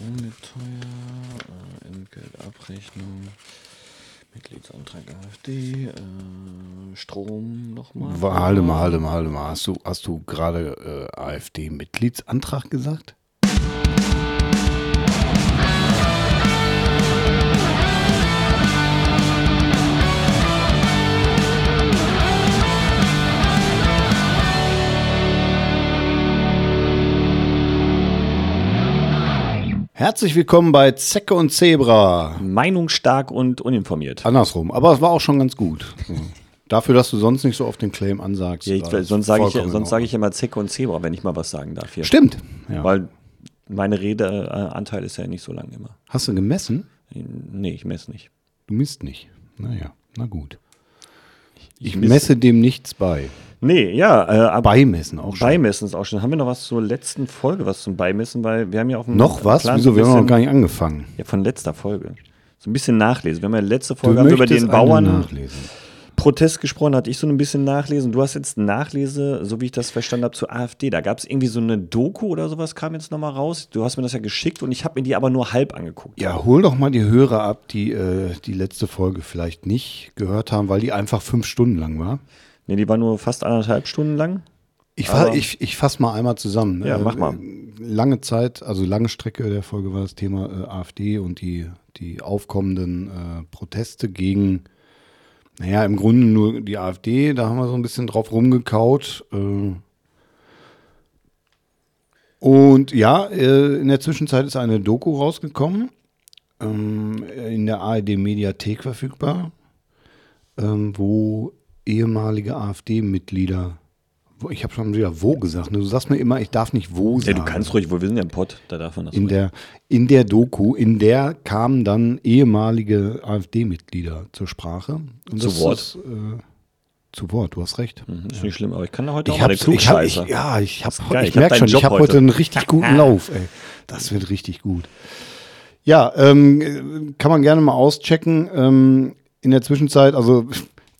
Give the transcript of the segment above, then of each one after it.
Ungeheuer, äh, Entgeltabrechnung, Mitgliedsantrag AfD, äh, Strom nochmal. Warte mal, warte mal, warte mal. Hast du, hast du gerade äh, AfD-Mitgliedsantrag gesagt? Herzlich willkommen bei Zecke und Zebra. Meinungsstark und uninformiert. Andersrum, aber es war auch schon ganz gut. Dafür, dass du sonst nicht so oft den Claim ansagst. Ja, ich, es sonst sage ich, sonst sag ich immer Zecke und Zebra, wenn ich mal was sagen darf hier. Stimmt. Ja. Weil meine Redeanteil ist ja nicht so lang immer. Hast du gemessen? Nee, ich messe nicht. Du misst nicht. Naja, na gut. Ich, messe- messe dem nichts bei. Nee, ja, äh, aber Beimessen auch schon. Beimessen ist auch schon. Haben wir noch was zur letzten Folge, was zum Beimessen? Weil wir haben ja auf dem Noch was? Plan Wieso? Wir haben noch gar nicht angefangen. Ja, von letzter Folge. So ein bisschen nachlesen. Wir haben ja letzte Folge über den Bauern nachlesen. Protest gesprochen, hatte ich so ein bisschen nachlesen. Du hast jetzt Nachlese, so wie ich das verstanden habe, zur AfD. Da gab es irgendwie so eine Doku oder sowas, kam jetzt nochmal raus. Du hast mir das ja geschickt und ich habe mir die aber nur halb angeguckt. Ja, hol doch mal die Hörer ab, die äh, die letzte Folge vielleicht nicht gehört haben, weil die einfach fünf Stunden lang war. Nee, die war nur fast anderthalb Stunden lang. Ich, fa ich, ich fasse mal einmal zusammen. Ja, Äh, mach mal. Lange Zeit, also lange Strecke der Folge war das Thema äh, AfD und die, die aufkommenden äh, Proteste gegen, naja, im Grunde nur die AfD. Da haben wir so ein bisschen drauf rumgekaut. Äh, und ja, äh, in der Zwischenzeit ist eine Doku rausgekommen, ähm, in der ARD-Mediathek verfügbar, ähm, wo ehemalige AfD-Mitglieder, ich habe schon wieder wo gesagt, ne? du sagst mir immer, ich darf nicht wo Ja, sagen. du kannst ruhig, wir sind ja im Pott, da darf man das in ruhig. der, in der Doku, in der kamen dann ehemalige AfD-Mitglieder zur Sprache. Und Zu Wort. Ist, äh, zu Wort, du hast recht. Mhm, Ist nicht schlimm, aber ich kann da heute Ich auch mal den ich hab, ich, ja, ich, hab, geil, ich, ich merke schon, ich Job habe heute heute. einen richtig guten Lauf. Ey. Das wird richtig gut. Ja, ähm, äh, kann man gerne mal auschecken. Ähm, in der Zwischenzeit, also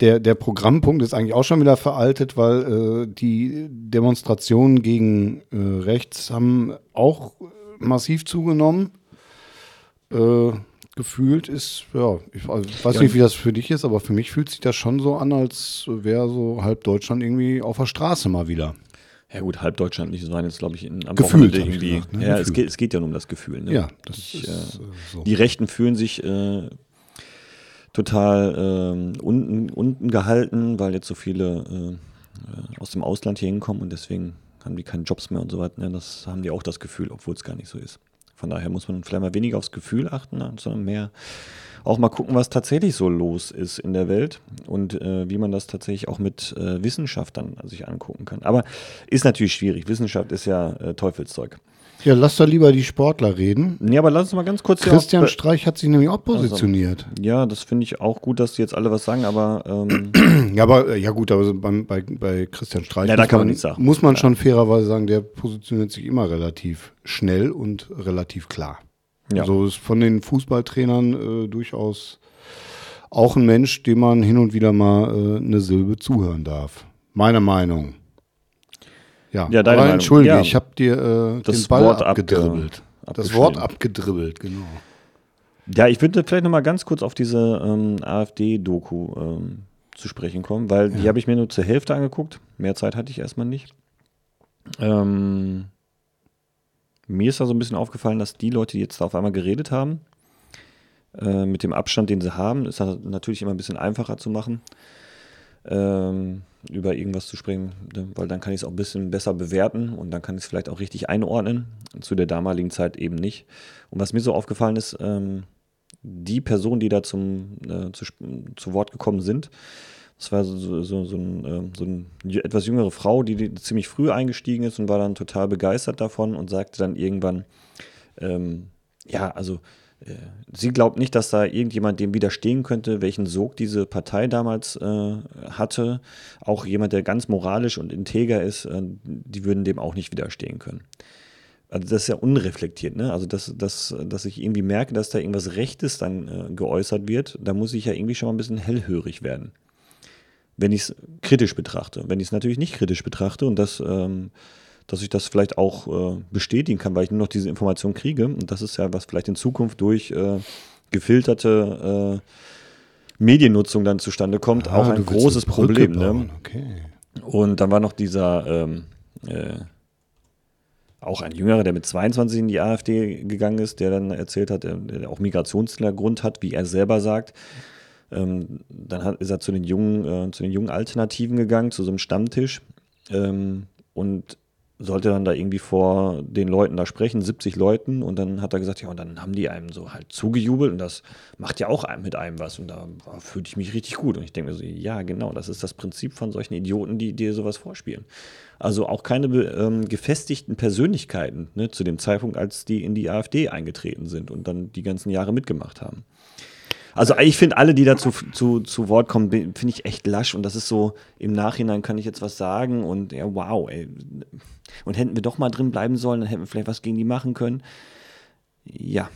der, der Programmpunkt ist eigentlich auch schon wieder veraltet, weil äh, die Demonstrationen gegen äh, rechts haben auch massiv zugenommen. Äh, gefühlt ist, ja, ich weiß Ja, nicht, wie das für dich ist, aber für mich fühlt sich das schon so an, als wäre so halb Deutschland irgendwie auf der Straße mal wieder. Ja gut, halb Deutschland nicht, waren jetzt glaube ich in, am Gefühlt, Wochenende irgendwie. gesagt, ne? Ja, es Gefühlt. geht, es geht ja nur um das Gefühl. Ne? Ja, das Ich, ist äh, äh, so. Die Rechten fühlen sich äh, total ähm, unten, unten gehalten, weil jetzt so viele äh, äh, aus dem Ausland hier hinkommen und deswegen haben die keine Jobs mehr und so weiter. Ne? Das haben die auch das Gefühl, obwohl es gar nicht so ist. Von daher muss man vielleicht mal weniger aufs Gefühl achten, ne, sondern mehr auch mal gucken, was tatsächlich so los ist in der Welt und äh, wie man das tatsächlich auch mit äh, Wissenschaft dann sich angucken kann. Aber ist natürlich schwierig. Wissenschaft ist ja äh, Teufelszeug. Ja, lass da lieber die Sportler reden. Nee, aber lass uns mal ganz kurz Christian Streich hat sich nämlich auch positioniert. Ja, das finde ich auch gut, dass die jetzt alle was sagen, aber ähm, Ja, aber äh, ja gut, aber beim, bei, bei Christian Streich Ja, da muss, kann man man, nichts sagen. muss man schon fairerweise sagen, der positioniert sich immer relativ schnell und relativ klar. Ja. Also ist von den Fußballtrainern äh, durchaus auch ein Mensch, dem man hin und wieder mal äh, eine Silbe zuhören darf. Meine Meinung. Ja, Ja, deine aber entschuldige, Ja. ich habe dir äh, Das den Ball Wort abge- abgedribbelt. das abgeschnitten. Wort abgedribbelt, genau. ja, ich würde vielleicht noch mal ganz kurz auf diese ähm, AfD-Doku ähm, zu sprechen kommen, weil die habe ich mir nur zur Hälfte angeguckt. Mehr Zeit hatte ich erstmal nicht. Ähm, mir ist da so ein bisschen aufgefallen, dass die Leute, die jetzt da auf einmal geredet haben, äh, mit dem Abstand, den sie haben, ist das natürlich immer ein bisschen einfacher zu machen, ähm, über irgendwas zu sprechen, ne, weil dann kann ich es auch ein bisschen besser bewerten und dann kann ich es vielleicht auch richtig einordnen. Zu der damaligen Zeit eben nicht. Und was mir so aufgefallen ist, ähm, die Personen, die da zum, äh, zu, zu Wort gekommen sind, das war so, so, so, ein, so eine etwas jüngere Frau, die, die ziemlich früh eingestiegen ist und war dann total begeistert davon und sagte dann irgendwann, ähm, ja, also äh, sie glaubt nicht, dass da irgendjemand dem widerstehen könnte, welchen Sog diese Partei damals äh, hatte. Auch jemand, der ganz moralisch und integer ist, äh, die würden dem auch nicht widerstehen können. Also das ist ja unreflektiert, ne? Also dass, dass, dass ich irgendwie merke, dass da irgendwas Rechtes dann äh, geäußert wird, da muss ich ja irgendwie schon mal ein bisschen hellhörig werden. Wenn ich es kritisch betrachte. Wenn ich es natürlich nicht kritisch betrachte und das ähm, dass ich das vielleicht auch äh, bestätigen kann, weil ich nur noch diese Information kriege. Und das ist ja, was vielleicht in Zukunft durch äh, gefilterte äh, Mediennutzung dann zustande kommt, Ah, auch ein großes Problem. Ne? Okay. Und dann war noch dieser, ähm, äh, auch ein Jüngerer, der mit 22 in die AfD gegangen ist, der dann erzählt hat, der auch Migrationshintergrund hat, wie er selber sagt. Ähm, dann hat, ist er zu den jungen, äh, zu den jungen Alternativen gegangen, zu so einem Stammtisch ähm, und sollte dann da irgendwie vor den Leuten da sprechen, 70 Leuten, und dann hat er gesagt, ja, und dann haben die einem so halt zugejubelt und das macht ja auch mit einem was und da fühlte ich mich richtig gut und ich denke mir so, ja, genau, das ist das Prinzip von solchen Idioten, die dir sowas vorspielen. Also auch keine ähm, gefestigten Persönlichkeiten ne, zu dem Zeitpunkt, als die in die AfD eingetreten sind und dann die ganzen Jahre mitgemacht haben. Also ich finde alle, die dazu zu, zu Wort kommen, finde ich echt lasch und das ist so, im Nachhinein kann ich jetzt was sagen und ja, wow, ey. Und hätten wir doch mal drin bleiben sollen, dann hätten wir vielleicht was gegen die machen können. Ja.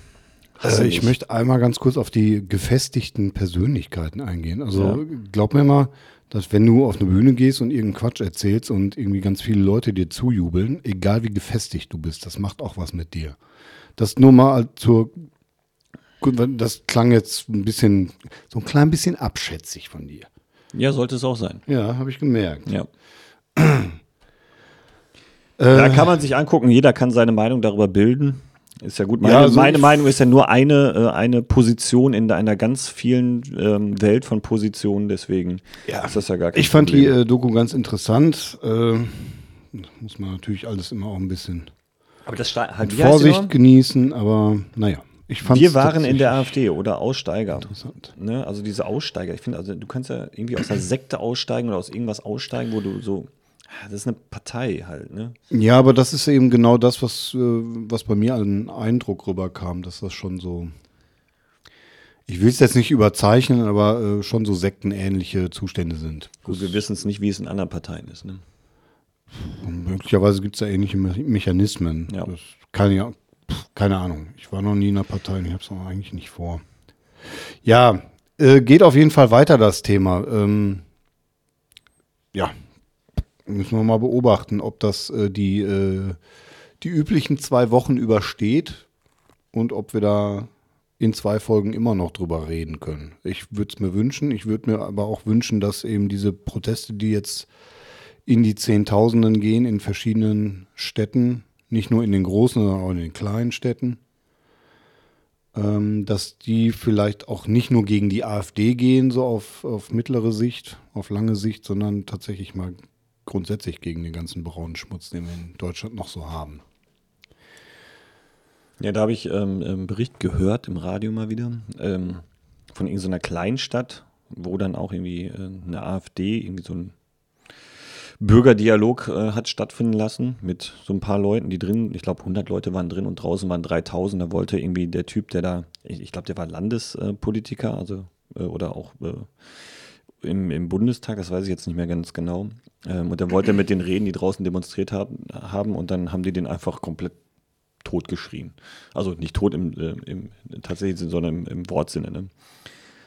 Äh, ich nicht. möchte einmal ganz kurz auf die gefestigten Persönlichkeiten eingehen. Also Ja. glaub mir mal, dass wenn du auf eine Bühne gehst und irgendeinen Quatsch erzählst und irgendwie ganz viele Leute dir zujubeln, egal wie gefestigt du bist, das macht auch was mit dir. Das nur mal zur Gut, das klang jetzt ein bisschen, so ein klein bisschen abschätzig von dir. Ja, sollte es auch sein. Ja, habe ich gemerkt. Ja. Äh, Da kann man sich angucken, jeder kann seine Meinung darüber bilden. Ist ja gut. Meine, Ja, also meine Meinung ist ja nur eine, äh, eine Position in einer ganz vielen ähm, Welt von Positionen, deswegen Ja. ist das ja gar kein Ich fand die Problem. äh, Doku ganz interessant. Äh, muss man natürlich alles immer auch ein bisschen Aber das mit die Vorsicht genießen, aber naja. Wir waren in der AfD oder Aussteiger. Interessant. Ne? Also diese Aussteiger. Ich finde, also du kannst ja irgendwie aus einer Sekte aussteigen oder aus irgendwas aussteigen, wo du so. Das ist eine Partei halt, ne? Ja, aber das ist eben genau das, was, äh, was bei mir an Eindruck rüberkam, dass das schon so, ich will es jetzt nicht überzeichnen, aber äh, schon so sektenähnliche Zustände sind. Gut, wir wissen es nicht, wie es in anderen Parteien ist, ne? Möglicherweise gibt es da ähnliche Me Mechanismen. Ja. Das kann ja, keine Ahnung. Ich war noch nie in einer Partei und ich habe es auch eigentlich nicht vor. Ja, äh, geht auf jeden Fall weiter das Thema. Ähm, ja, müssen wir mal beobachten, ob das äh, die, äh, die üblichen zwei Wochen übersteht und ob wir da in zwei Folgen immer noch drüber reden können. Ich würde es mir wünschen. Ich würde mir aber auch wünschen, dass eben diese Proteste, die jetzt in die Zehntausenden gehen in verschiedenen Städten, nicht nur in den großen, sondern auch in den kleinen Städten, ähm, dass die vielleicht auch nicht nur gegen die AfD gehen, so auf, auf mittlere Sicht, auf lange Sicht, sondern tatsächlich mal grundsätzlich gegen den ganzen braunen Schmutz, den wir in Deutschland noch so haben. Ja, da habe ich ähm, einen Bericht gehört im Radio mal wieder ähm, von irgendeiner Kleinstadt, wo dann auch irgendwie äh, eine AfD irgendwie so ein Bürgerdialog äh, hat stattfinden lassen mit so ein paar Leuten, die drin, ich glaube 100 Leute waren drin und draußen waren 3000. Da wollte irgendwie der Typ, der da, ich, ich glaube, der war Landespolitiker, also äh, oder auch äh, im, im Bundestag, das weiß ich jetzt nicht mehr ganz genau. Ähm, und dann wollte mit den reden, die draußen demonstriert haben, haben und dann haben die den einfach komplett totgeschrien. Also nicht tot im, äh, im tatsächlichen Sinne, sondern im, im Wortsinne, ne?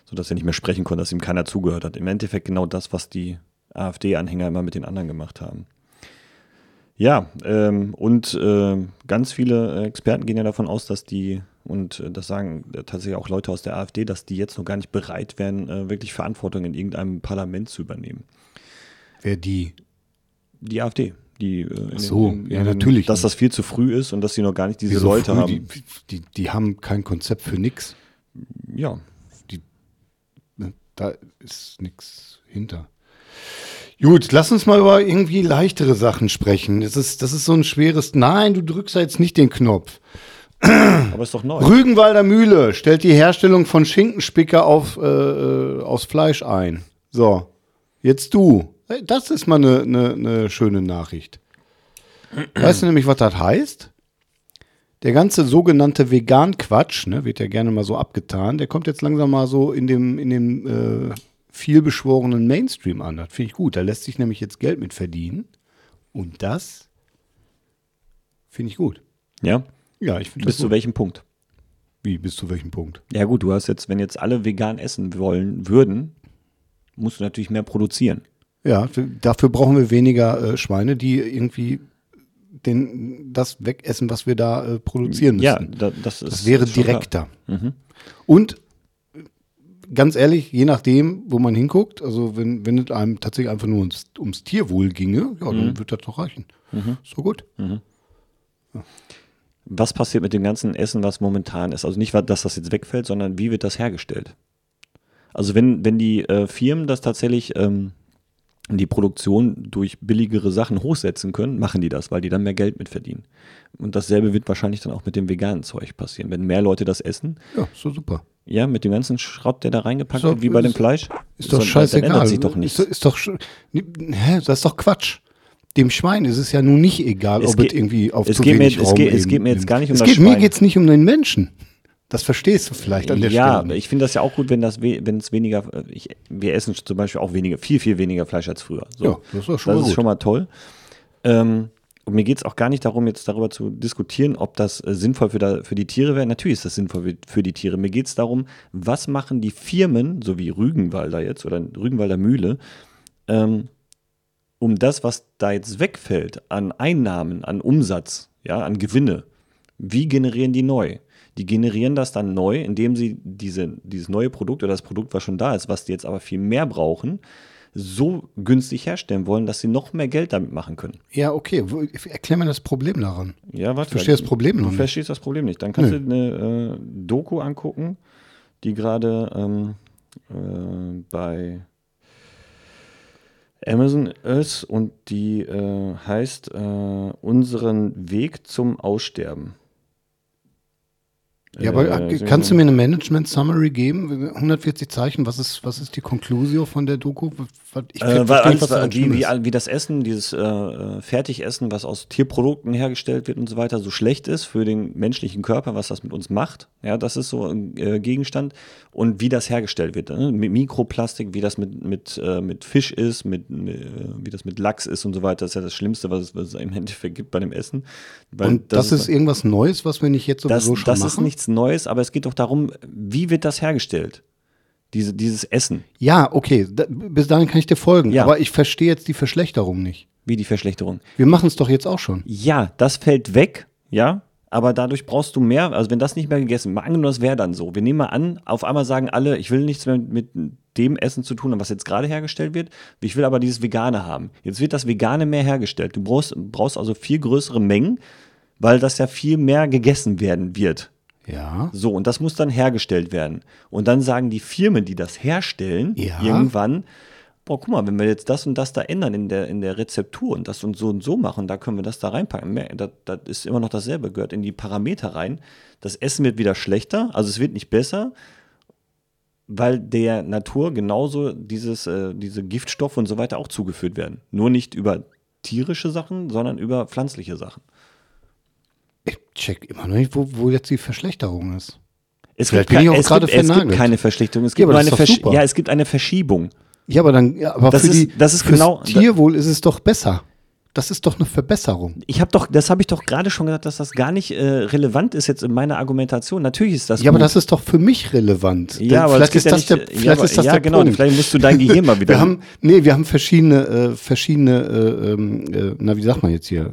Sodass er nicht mehr sprechen konnte, dass ihm keiner zugehört hat. Im Endeffekt genau das, was die AfD-Anhänger immer mit den anderen gemacht haben. Ja, ähm, und äh, ganz viele Experten gehen ja davon aus, dass die, und äh, das sagen tatsächlich auch Leute aus der AfD, dass die jetzt noch gar nicht bereit wären, äh, wirklich Verantwortung in irgendeinem Parlament zu übernehmen. Wer die? Die AfD. Die, äh, in Ach so, den- in ja, natürlich Dass das viel zu früh ist und dass sie noch gar nicht diese Wieso Leute früh? haben. Die, die, die haben kein Konzept für nix. ja, Ne, Da ist nichts hinter. Gut, lass uns mal über irgendwie leichtere Sachen sprechen. Das ist, das ist so ein schweres. Nein, du drückst da jetzt nicht den Knopf. aber ist doch neu. Rügenwalder Mühle stellt die Herstellung von Schinkenspicker auf, äh, äh, aus Fleisch ein. So, jetzt du. Das ist mal eine ne, ne schöne Nachricht. Weißt du nämlich, was das heißt? Der ganze sogenannte Vegan-Quatsch, ne, wird ja gerne mal so abgetan, der kommt jetzt langsam mal so in dem, in dem äh, vielbeschworenen Mainstream an. Das finde ich gut. Da lässt sich nämlich jetzt Geld mit verdienen. Und das finde ich gut. Ja, Ja, ich finde das bis zu gut. welchem Punkt? Wie, bis zu welchem Punkt? Ja gut, du hast jetzt, wenn jetzt alle vegan essen wollen würden, musst du natürlich mehr produzieren. Ja, dafür brauchen wir weniger äh, Schweine, die irgendwie den, das wegessen, was wir da äh, produzieren müssen. Ja, da, das ist. das wäre direkter. Mhm. Und ganz ehrlich, je nachdem, wo man hinguckt, also wenn, wenn es einem tatsächlich einfach nur ums, ums Tierwohl ginge, ja, Mhm. dann wird das doch reichen. So gut. Was passiert mit dem ganzen Essen, was momentan ist? Also nicht, dass das jetzt wegfällt, sondern wie wird das hergestellt? Also wenn, wenn die äh, Firmen das tatsächlich ähm, die Produktion durch billigere Sachen hochsetzen können, machen die das, weil die dann mehr Geld mit verdienen. Und dasselbe wird wahrscheinlich dann auch mit dem veganen Zeug passieren. Wenn mehr Leute das essen, Ja, so super. ja, mit dem ganzen Schrott, der da reingepackt So, wird, wie bei dem Fleisch, Ist doch so- scheißegal. Dann ändert sich doch nichts. Ist, ist doch, hä, das ist doch Quatsch. Dem Schwein ist es ja nun nicht egal, Es ob geht- es irgendwie auf es zu geht mir- wenig es Raum geht- es geht mir jetzt gar nicht um es das geht, Mir Schwein. geht es nicht um den Menschen. Das verstehst du vielleicht an der ja, Stelle. nicht. ich finde das ja auch gut, wenn das we- wenn es weniger, ich, wir essen zum Beispiel auch weniger, viel, viel weniger Fleisch als früher. So. Ja, das ist schon das mal ist schon mal toll. Ähm, und mir geht es auch gar nicht darum, jetzt darüber zu diskutieren, ob das äh, sinnvoll für, da, für die Tiere wäre. Natürlich ist das sinnvoll für, für die Tiere. Mir geht es darum, was machen die Firmen, so wie Rügenwalder jetzt oder Rügenwalder Mühle, ähm, um das, was da jetzt wegfällt an Einnahmen, an Umsatz, ja, an Gewinne, wie generieren die neu? Die generieren das dann neu, indem sie diese, dieses neue Produkt oder das Produkt, was schon da ist, was die jetzt aber viel mehr brauchen, so günstig herstellen wollen, dass sie noch mehr Geld damit machen können. Ja, okay. Erklär mir das Problem daran. Ja, warte. verstehe das Problem noch Du nicht. verstehst das Problem nicht. Dann kannst Nö. du eine äh, Doku angucken, die gerade ähm, äh, bei Amazon ist und die äh, heißt äh, Unseren Weg zum Aussterben. Ja, aber Äh, äh, kannst du mir eine Management Summary geben? 140 Zeichen, was ist, was ist die Conclusio von der Doku? Ich Äh, weil alles, was wie, wie, wie das Essen, dieses äh, äh, Fertigessen, was aus Tierprodukten hergestellt wird und so weiter, so schlecht ist für den menschlichen Körper, was das mit uns macht. Ja, das ist so ein äh, Gegenstand. Und wie das hergestellt wird. Ne? Mit Mikroplastik, wie das mit, mit, äh, mit Fisch ist, mit, mit, äh, wie das mit Lachs ist und so weiter. Das ist ja das Schlimmste, was es, was es im Endeffekt gibt bei dem Essen. Weil Und das, ist irgendwas Neues, was wir nicht jetzt das, sowieso schon das machen? ist nichts Neues, aber es geht doch darum, wie wird das hergestellt? Diese, dieses Essen, Ja, okay, da, bis dahin kann ich dir folgen. Ja. Aber ich verstehe jetzt die Verschlechterung nicht. wie die Verschlechterung. Wir machen es doch jetzt auch schon. Ja, das fällt weg, ja, aber dadurch brauchst du mehr, also wenn das nicht mehr gegessen, mal angenommen, das wäre dann so. Wir nehmen mal an, auf einmal sagen alle, ich will nichts mehr mit dem Essen zu tun haben, was jetzt gerade hergestellt wird, ich will aber dieses Vegane haben. Jetzt wird das Vegane mehr hergestellt. Du brauchst, brauchst also viel größere Mengen, weil das ja viel mehr gegessen werden wird. Ja. So, und das muss dann hergestellt werden. Und dann sagen die Firmen, die das herstellen, Ja. irgendwann, boah, guck mal, wenn wir jetzt das und das da ändern in der, in der Rezeptur und das und so und so machen, da können wir das da reinpacken. Das, das ist immer noch dasselbe, gehört in die Parameter rein. Das Essen wird wieder schlechter, also es wird nicht besser, weil der Natur genauso dieses, äh, diese Giftstoffe und so weiter auch zugeführt werden. Nur nicht über tierische Sachen, sondern über pflanzliche Sachen. Check immer noch nicht, wo, wo jetzt die Verschlechterung ist. Es Vielleicht gibt, bin ich auch es, gerade gibt, es gibt vernagelt. keine Verschlechterung. Es Ja, gibt aber nur das eine Versch super. ja, es gibt eine Verschiebung. Ja, aber dann, ja, aber Das für ist- die, das ist genau- Tierwohl ist es doch besser. Das ist doch eine Verbesserung. Ich habe doch, das habe ich doch gerade schon gesagt, dass das gar nicht äh, relevant ist jetzt in meiner Argumentation. Natürlich ist das Ja, aber gut. das ist doch für mich relevant. ja, aber vielleicht ist geht das ja der, nicht, vielleicht ja, aber- ist das ja, der genau. Punkt. Vielleicht musst du dein Gehirn mal wieder. Wir haben, nee, wir haben verschiedene, äh, verschiedene, äh, ähm, äh, na, wie sagt man jetzt hier, äh,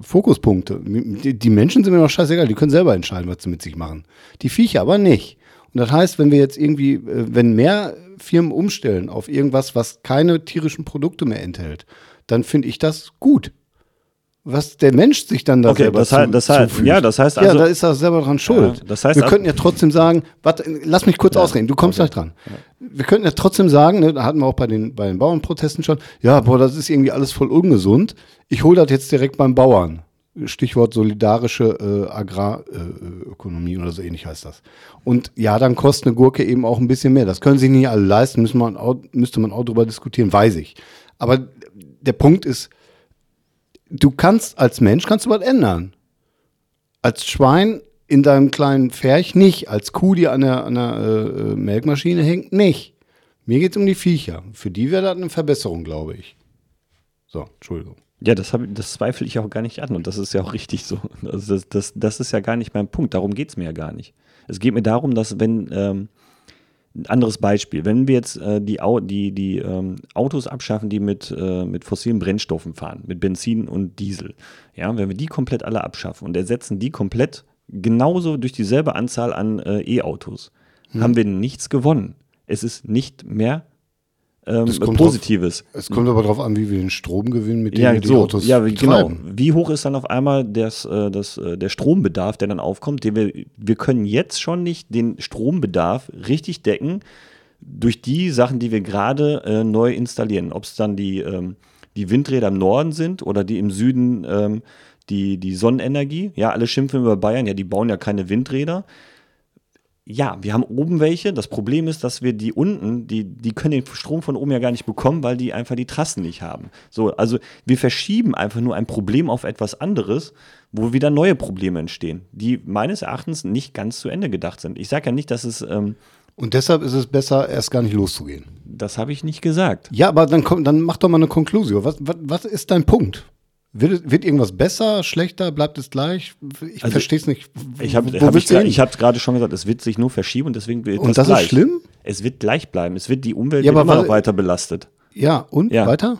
Fokuspunkte. Die, Menschen sind mir doch scheißegal, die können selber entscheiden, was sie mit sich machen. Die Viecher aber nicht. Und das heißt, wenn wir jetzt irgendwie, äh, wenn mehr Firmen umstellen auf irgendwas, was keine tierischen Produkte mehr enthält, dann finde ich das gut. Was der Mensch sich dann da Okay, selber das heißt- das heißt- ja, das heißt ja, also- da ist er selber dran schuld. Ja, das heißt wir al- könnten ja trotzdem sagen, warte, lass mich kurz ausreden, du kommst gleich dran. Wir könnten ja trotzdem sagen, ne, da hatten wir auch bei den, bei den Bauernprotesten schon, ja, boah, das ist irgendwie alles voll ungesund. Ich hole das jetzt direkt beim Bauern. Stichwort solidarische äh, Agrarökonomie oder so ähnlich heißt das. Und ja, dann kostet eine Gurke eben auch ein bisschen mehr. Das können sich nicht alle leisten, müssen man auch, müsste man auch drüber diskutieren, weiß ich. Aber der Punkt ist, du kannst als Mensch kannst du was ändern. Als Schwein in deinem kleinen Pferch nicht, als Kuh, die an der, an der äh, Melkmaschine hängt, nicht. Mir geht es um die Viecher. Für die wäre das eine Verbesserung, glaube ich. So, Entschuldigung. Ja, das, hab, das zweifle ich auch gar nicht an und das ist ja auch richtig so. Also das, das, das ist ja gar nicht mein Punkt. Darum geht es mir ja gar nicht. Es geht mir darum, dass wenn ähm, Ein anderes Beispiel, wenn wir jetzt äh, die, Au die, die ähm, Autos abschaffen, die mit, äh, mit fossilen Brennstoffen fahren, mit Benzin und Diesel, ja, wenn wir die komplett alle abschaffen und ersetzen die komplett genauso durch dieselbe Anzahl an äh, E-Autos, Hm. haben wir nichts gewonnen. Es ist nicht mehr ähm, Positives. Es kommt aber darauf an, wie wir den Strom gewinnen, mit dem Ja, wir die so, Autos ja, wie- genau. Wie hoch ist dann auf einmal das, äh, das, äh, der Strombedarf, der dann aufkommt? Den wir, wir können jetzt schon nicht den Strombedarf richtig decken durch die Sachen, die wir gerade äh, neu installieren. Ob es dann die, ähm, die Windräder im Norden sind oder die im Süden ähm, die, die Sonnenenergie. Ja, alle schimpfen über Bayern, ja, die bauen ja keine Windräder. Ja, wir haben oben welche. Das Problem ist, dass wir die unten, die, die können den Strom von oben ja gar nicht bekommen, weil die einfach die Trassen nicht haben. So, also wir verschieben einfach nur ein Problem auf etwas anderes, wo wieder neue Probleme entstehen, die meines Erachtens nicht ganz zu Ende gedacht sind. Ich sage ja nicht, dass es, ähm, Und deshalb ist es besser, erst gar nicht loszugehen. das habe ich nicht gesagt. Ja, aber dann, komm, dann mach doch mal eine Konklusion. Was, was, was ist dein Punkt? Wird, wird irgendwas besser, schlechter, bleibt es gleich? Ich Also, verstehe es nicht. Ich habe hab ich, ich gerade schon gesagt, es wird sich nur verschieben und deswegen wird Und das, das ist gleich. schlimm? Es wird gleich bleiben. Es wird die Umwelt Ja, wird immer noch weiter belastet. Ja, und Ja. weiter?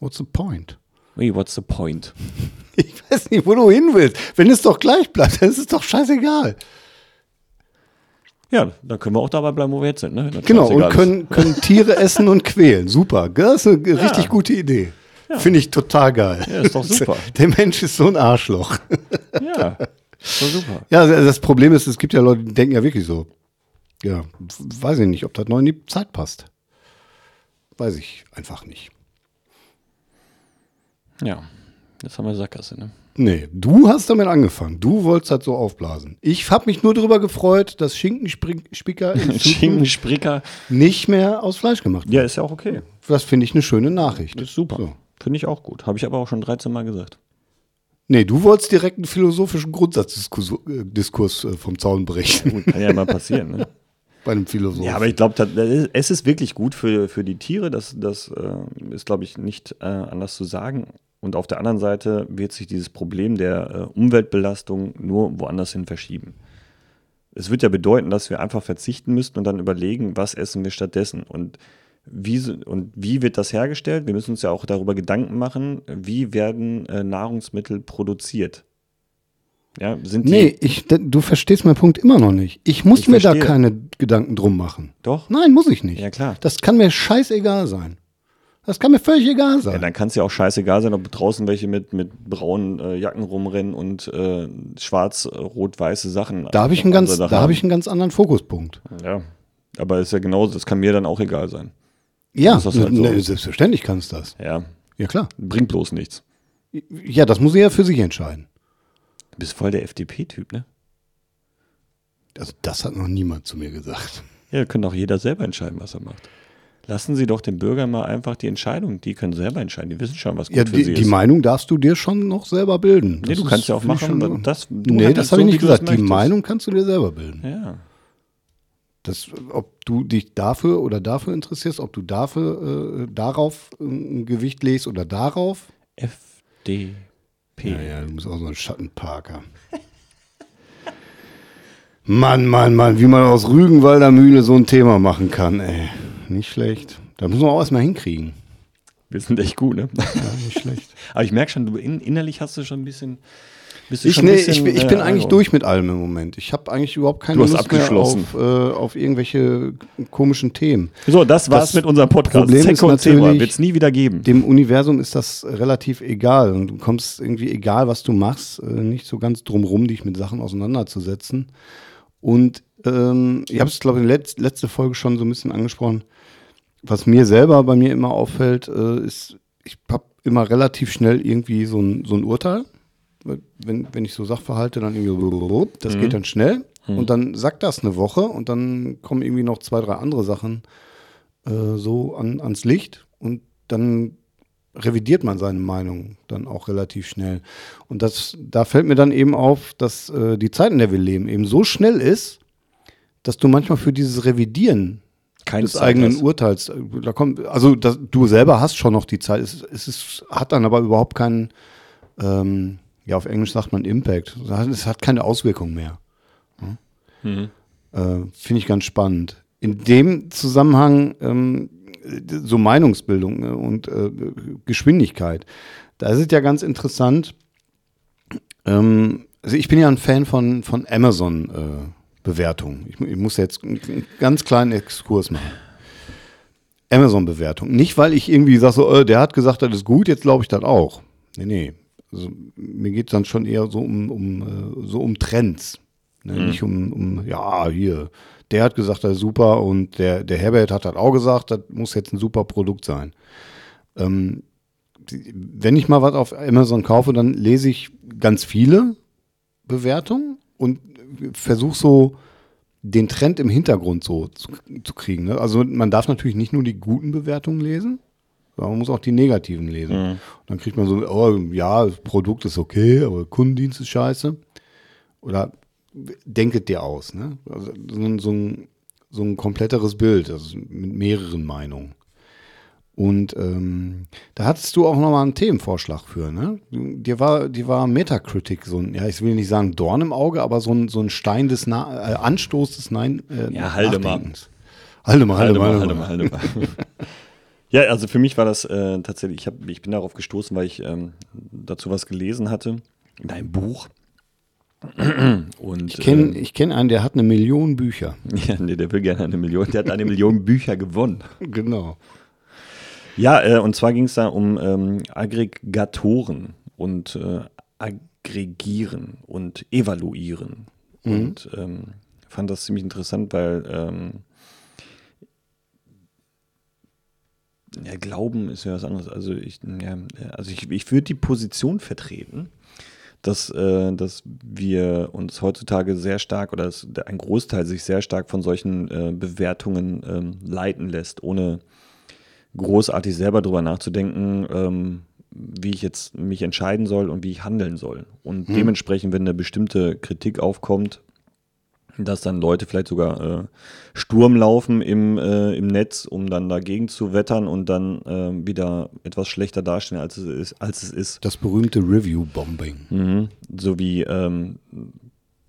What's the point? Wait, what's the point? Ich weiß nicht, wo du hin willst. Wenn es doch gleich bleibt, dann ist es doch scheißegal. Ja, dann können wir auch dabei bleiben, wo wir jetzt sind. Ne? Genau, und können, können Tiere essen und quälen. Super. Das ist eine richtig gute Idee. Finde ich total geil. Ja, ist doch super. Der Mensch ist so ein Arschloch. Ja, ist doch super. Ja, also das Problem ist, es gibt ja Leute, die denken ja wirklich so. Ja, weiß ich nicht, ob das neu in die Zeit passt. Weiß ich einfach nicht. Ja, jetzt haben wir Sackgasse. Ne? Nee, du hast damit angefangen. Du wolltest das so aufblasen. Ich habe mich nur darüber gefreut, dass Schinkenspicker Schinkenspricker. nicht mehr aus Fleisch gemacht wird. Ja, ist ja auch okay. Das finde ich eine schöne Nachricht. Ist super. So. Finde ich auch gut. Habe ich aber auch schon 13 Mal gesagt. Nee, du wolltest direkt einen philosophischen Grundsatzdiskurs äh, äh, vom Zaun brechen Gut, kann ja mal passieren. Ne? bei einem Philosophen. Ja, aber ich glaube, es ist wirklich gut für, für die Tiere. Das, das äh, ist, glaube ich, nicht äh, anders zu sagen. Und auf der anderen Seite wird sich dieses Problem der äh, Umweltbelastung nur woanders hin verschieben. Es wird ja bedeuten, dass wir einfach verzichten müssten und dann überlegen, was essen wir stattdessen. Und wie, und wie wird das hergestellt? Wir müssen uns ja auch darüber Gedanken machen, wie werden äh, Nahrungsmittel produziert. Ja, sind die nee, ich, du verstehst meinen Punkt immer noch nicht. Ich muss Ich mir da verstehe. keine Gedanken drum machen. doch? Nein, muss ich nicht. Ja, klar. Das kann mir scheißegal sein. Das kann mir völlig egal sein. Ja, dann kann es ja auch scheißegal sein, ob draußen welche mit, mit braunen äh, Jacken rumrennen und äh, schwarz-rot-weiße Sachen. da habe ich, einen ganz- da hab ich einen ganz anderen Fokuspunkt. Ja, aber ist ja genauso, das kann mir dann auch egal sein. Ja, das halt so. ne, selbstverständlich kann es das. Ja, Ja, klar. bringt bloß nichts. Ja, das muss er ja für sich entscheiden. Du bist voll der FDP-Typ, ne? Also, das hat noch niemand zu mir gesagt. Ja, kann doch jeder selber entscheiden, was er macht. Lassen Sie doch den Bürgern mal einfach die Entscheidung. Die können selber entscheiden. Die wissen schon, was gut Ja, für die, sie die ist. Meinung darfst du dir schon noch selber bilden. Nee, Das du kannst ja auch machen, schon- das- du nee, das habe so, ich nicht du gesagt. Die möchtest. Meinung kannst du dir selber bilden. Ja. Das, ob du dich dafür oder dafür interessierst, ob du dafür äh, darauf ein Gewicht legst oder darauf. FDP. Ja, ja, du bist auch so ein Schattenparker. Mann, Mann, Mann, wie man aus Rügenwalder Mühle so ein Thema machen kann, ey. Nicht schlecht. Da muss man auch erstmal hinkriegen. Wir sind echt gut, ne? Ja, nicht schlecht. Aber ich merke schon, du in, innerlich hast du schon ein bisschen. Bist du Ich, schon nee, bisschen, ich, bin- ich äh, bin eigentlich Aaron. durch mit allem im Moment. Ich habe eigentlich überhaupt keine Lust mehr abgeschlossen. auf, äh, auf irgendwelche komischen Themen. So, das war's Das mit unserem Podcast. Problem ist und Zebra natürlich- wird es nie wieder geben. Dem Universum ist das relativ egal und du kommst irgendwie, egal was du machst, äh, nicht so ganz drum rum, dich mit Sachen auseinanderzusetzen. Und ähm, ich habe es, glaube ich, in der Letz letzte Folge schon so ein bisschen angesprochen. Was mir selber bei mir immer auffällt, äh, ist, ich habe immer relativ schnell irgendwie so ein, so ein Urteil. Wenn, wenn ich so Sachverhalte dann irgendwie, das geht dann schnell und dann sagt das eine Woche und dann kommen irgendwie noch zwei, drei andere Sachen äh, so an, ans Licht und dann revidiert man seine Meinung dann auch relativ schnell. Und das, da fällt mir dann eben auf, dass äh, die Zeit, in der wir leben, eben so schnell ist, dass du manchmal für dieses Revidieren Keine des Zeit eigenen hast. Urteils, äh, da kommt, also das, du selber hast schon noch die Zeit, es, es ist, hat dann aber überhaupt keinen, ähm, ja, auf Englisch sagt man Impact. Es hat keine Auswirkung mehr. Äh, Finde ich ganz spannend. In dem Zusammenhang ähm, so Meinungsbildung ne, und äh, Geschwindigkeit. Da ist es ja ganz interessant. Ähm, also ich bin ja ein Fan von, von Amazon-Bewertungen. Äh, ich, ich, muss jetzt einen ganz kleinen Exkurs machen. Amazon-Bewertung. Nicht, weil ich irgendwie sage, so, äh, der hat gesagt, das ist gut, jetzt glaube ich das auch. Nee, nee. Also, mir geht es dann schon eher so um, um, äh, so um Trends. Ne? Mhm. Nicht um, um, ja, hier, der hat gesagt, das ist super und der, der Herbert hat das auch gesagt, das muss jetzt ein super Produkt sein. Ähm, wenn ich mal was auf Amazon kaufe, dann lese ich ganz viele Bewertungen und versuche so den Trend im Hintergrund so zu, zu kriegen. Ne? Also man darf natürlich nicht nur die guten Bewertungen lesen, man muss auch die negativen lesen. Mhm. Dann kriegt man so, oh, ja, das Produkt ist okay, aber Kundendienst ist scheiße. Oder denket dir aus. Ne? Also so, so, ein, so ein kompletteres Bild, also mit mehreren Meinungen. Und ähm, da hattest du auch nochmal einen Themenvorschlag für, ne? Dir war, dir war Metacritic so ein, ja, ich will nicht sagen Dorn im Auge, aber so ein, so ein Stein des Na äh, Anstoß des Nein. Äh, ja, halte mal. Halte mal, halte mal, halte mal. Ja, also für mich war das äh, tatsächlich, ich, hab, ich bin darauf gestoßen, weil ich ähm, dazu was gelesen hatte in einem Buch. Und, ich kenne ähm, kenn einen, der hat eine Million Bücher. Ja, nee, der will gerne eine Million. Der hat eine Million Bücher gewonnen. Genau. Ja, äh, und zwar ging es da um ähm, Aggregatoren und äh, aggregieren und evaluieren. Mhm. Und ähm, fand das ziemlich interessant, weil ähm, ja, Glauben ist ja was anderes. Also ich, ja, also ich, ich würde die Position vertreten, dass, äh, dass wir uns heutzutage sehr stark oder dass ein Großteil sich sehr stark von solchen äh, Bewertungen ähm, leiten lässt, ohne großartig selber drüber nachzudenken, ähm, wie ich jetzt mich entscheiden soll und wie ich handeln soll. Und hm. dementsprechend, wenn eine bestimmte Kritik aufkommt, dass dann Leute vielleicht sogar äh, Sturm laufen im, äh, im Netz, um dann dagegen zu wettern und dann äh, wieder etwas schlechter dastehen, als es ist. Als es ist. Das berühmte Review-Bombing. Mhm. So wie ähm,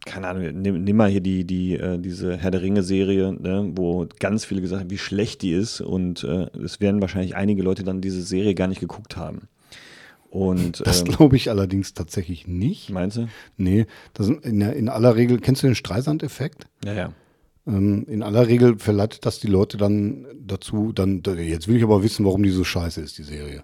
keine Ahnung, nimm, nimm, mal hier die, die, äh, diese Herr der Ringe-Serie, ne, wo ganz viele gesagt haben, wie schlecht die ist. Und äh, es werden wahrscheinlich einige Leute dann diese Serie gar nicht geguckt haben. Und, das ähm, glaube ich allerdings tatsächlich nicht. Meinst du? Nee, das in, in aller Regel, kennst du den Streisand-Effekt? Ja, ja. Ähm, in aller Regel verleitet das die Leute dann dazu, dann, jetzt will ich aber wissen, warum die so scheiße ist, die Serie.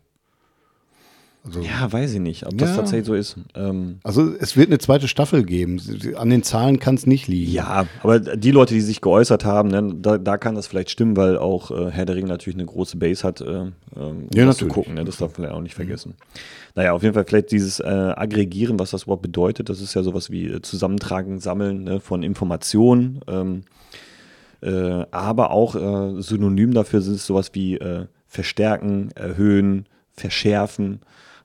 Also, ja, weiß ich nicht, ob das ja. tatsächlich so ist. Ähm, also es wird eine zweite Staffel geben. An den Zahlen kann es nicht liegen. Ja, aber die Leute, die sich geäußert haben, ne, da, da, kann das vielleicht stimmen, weil auch äh, Herr der Ring natürlich eine große Base hat, äh, um ja, das zu gucken. Ne? Das darf man ja auch nicht vergessen. Mhm. Naja, auf jeden Fall vielleicht dieses äh, Aggregieren, was das überhaupt bedeutet. Das ist ja sowas wie äh, Zusammentragen, Sammeln ne, von Informationen. Ähm, äh, aber auch äh, synonym dafür sind es sowas wie verstärken, erhöhen, verschärfen.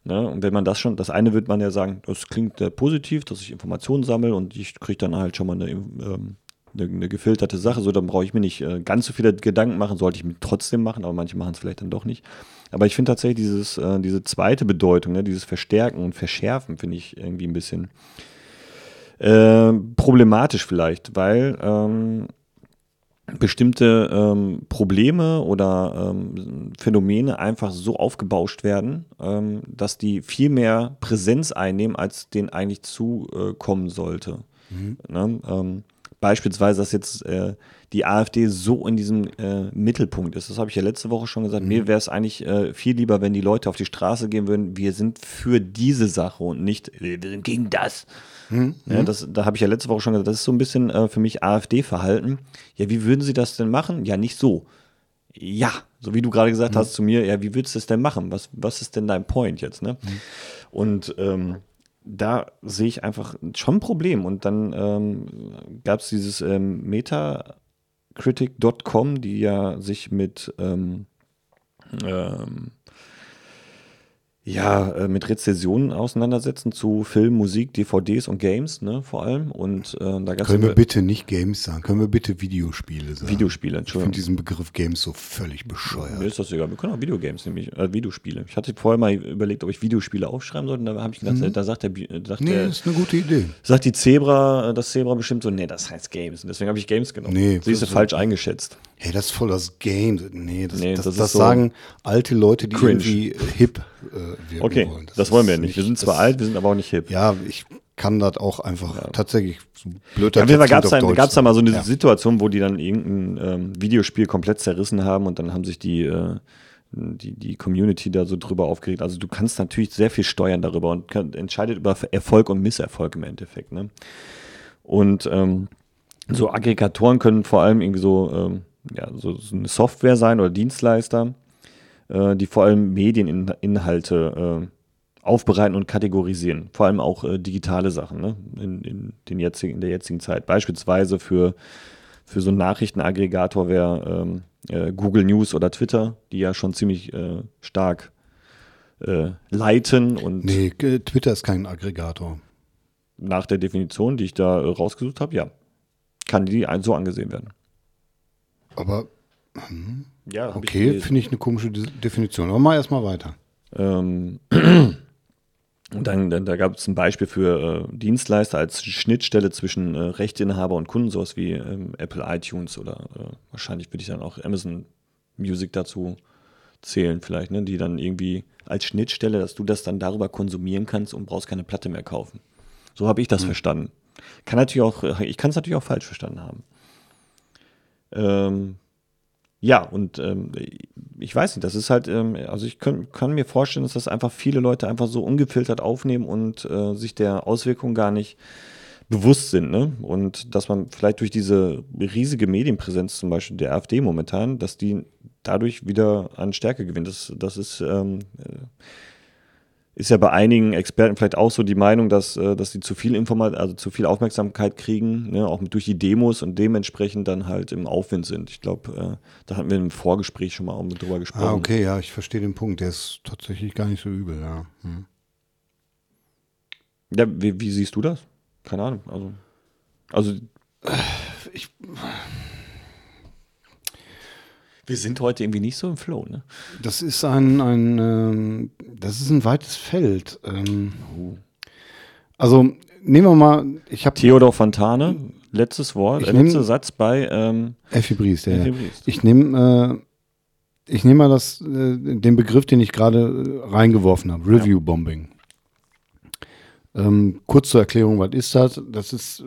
Ne? Und wenn man das schon, das eine wird man ja sagen, das klingt sehr positiv, dass ich Informationen sammle und ich kriege dann halt schon mal eine, ähm, eine, eine, gefilterte Sache, so dann brauche ich mir nicht äh, ganz so viele Gedanken machen, sollte ich mir trotzdem machen, aber manche machen es vielleicht dann doch nicht. Aber ich finde tatsächlich dieses, äh, diese zweite Bedeutung, ne, dieses Verstärken und Verschärfen, finde ich irgendwie ein bisschen äh, problematisch vielleicht, weil ähm, bestimmte ähm, Probleme oder ähm, Phänomene einfach so aufgebauscht werden, ähm, dass die viel mehr Präsenz einnehmen, als denen eigentlich zukommen sollte. Mhm. Ne? Ähm, beispielsweise, dass jetzt äh, die AfD so in diesem äh, Mittelpunkt ist. Das habe ich ja letzte Woche schon gesagt. Mhm. Mir wäre es eigentlich äh, viel lieber, wenn die Leute auf die Straße gehen würden, wir sind für diese Sache und nicht, wir sind gegen das. Mhm. Ja, das, da habe ich ja letzte Woche schon gesagt, das ist so ein bisschen äh, für mich AfD-Verhalten. Ja, wie würden sie das denn machen? Ja, nicht so. Ja, so wie du gerade gesagt mhm. hast zu mir, ja, wie würdest du das denn machen? Was, was ist denn dein Point jetzt? Ne? Mhm. Und ähm, da sehe ich einfach schon ein Problem. Und dann ähm, gab es dieses ähm, Metacritic.com, die ja sich mit ähm, ähm, ja, äh, mit Rezensionen auseinandersetzen zu Film, Musik, DVDs und Games, ne, vor allem. Und äh, da Können wir bitte nicht Games sagen? Können wir bitte Videospiele sagen? Videospiele, Ich Entschuldigung. finde diesen Begriff Games so völlig Mir bescheuert. ist das egal. Wir können auch Videogames, nämlich äh, Videospiele. Ich hatte vorher mal überlegt, ob ich Videospiele aufschreiben sollte. Da habe ich gedacht, da sagt der, äh, sagt, Mhm. Nee, der ist eine gute Idee. sagt die Zebra, äh, das Zebra bestimmt so, nee, das heißt Games. Und deswegen habe ich Games genommen. Nee, Siehst du das- falsch eingeschätzt. Hey, das ist voll das Game. Nee, das, Nee, das, das das, ist so sagen alte Leute, die cringe. irgendwie hip wirken Okay, wollen. das, wollen wir nicht. Wir sind zwar das- alt, wir sind aber auch nicht hip. Ja, ich kann das auch einfach tatsächlich so blöd Ja, das gab es da, gab's da Deutsch. mal so eine Ja. Situation, wo die dann irgendein ähm, Videospiel komplett zerrissen haben und dann haben sich die, äh, die, die Community da so drüber aufgeregt. Also du kannst natürlich sehr viel steuern darüber und kann, entscheidet über Erfolg und Misserfolg im Endeffekt. Ne? Und ähm, so Aggregatoren können vor allem irgendwie so, ähm, ja, so, so eine Software sein oder Dienstleister, äh, die vor allem Medieninhalte äh, aufbereiten und kategorisieren. Vor allem auch äh, digitale Sachen ne? in, in, den jetzigen, in der jetzigen Zeit. Beispielsweise für, für so einen Nachrichtenaggregator wäre ähm, äh, Google News oder Twitter, die ja schon ziemlich äh, stark äh, leiten und Nee, Twitter ist kein Aggregator. nach der Definition, die ich da rausgesucht habe, ja, kann die so angesehen werden. Aber Ja, okay, finde ich eine komische De- Definition. Aber mal erstmal weiter. Ähm, und dann, dann da gab es ein Beispiel für äh, Dienstleister als Schnittstelle zwischen äh, Rechteinhaber und Kunden, sowas wie ähm, Apple iTunes oder äh, wahrscheinlich würde ich dann auch Amazon Music dazu zählen, vielleicht, ne? die dann irgendwie als Schnittstelle, dass du das dann darüber konsumieren kannst und brauchst keine Platte mehr kaufen. So habe ich das verstanden. Kann natürlich auch, äh, ich kann es natürlich auch falsch verstanden haben. Ähm, ja, und ähm, ich weiß nicht, das ist halt, ähm, also ich kann, kann mir vorstellen, dass das einfach viele Leute einfach so ungefiltert aufnehmen und äh, sich der Auswirkungen gar nicht bewusst sind. Ne? Und dass man vielleicht durch diese riesige Medienpräsenz zum Beispiel der AfD momentan, dass die dadurch wieder an Stärke gewinnt. Das, das ist, ähm, äh, ist ja bei einigen Experten vielleicht auch so die Meinung, dass, äh, dass sie zu viel Informat also zu viel Aufmerksamkeit kriegen, ne? auch durch die Demos und dementsprechend dann halt im Aufwind sind. Ich glaube, äh, da hatten wir im Vorgespräch schon mal auch mit drüber gesprochen. Ah, okay, ja, ich verstehe den Punkt. Der ist tatsächlich gar nicht so übel, ja. Hm. Ja, wie, wie siehst du das? Keine Ahnung. Also, also Ich, wir sind heute irgendwie nicht so im Flow, ne? das ist ein, ein ähm, das ist ein weites Feld. Ähm, also nehmen wir mal, ich habe Theodor Fontane, letztes Wort, äh, letzter Satz bei ähm, Effi Briest, ja. Effi ja. Briest. Ich nehme äh, ich nehme mal das, äh, den Begriff, den ich gerade äh, reingeworfen habe, Review Bombing. Ähm, kurz zur Erklärung, was ist das? Das ist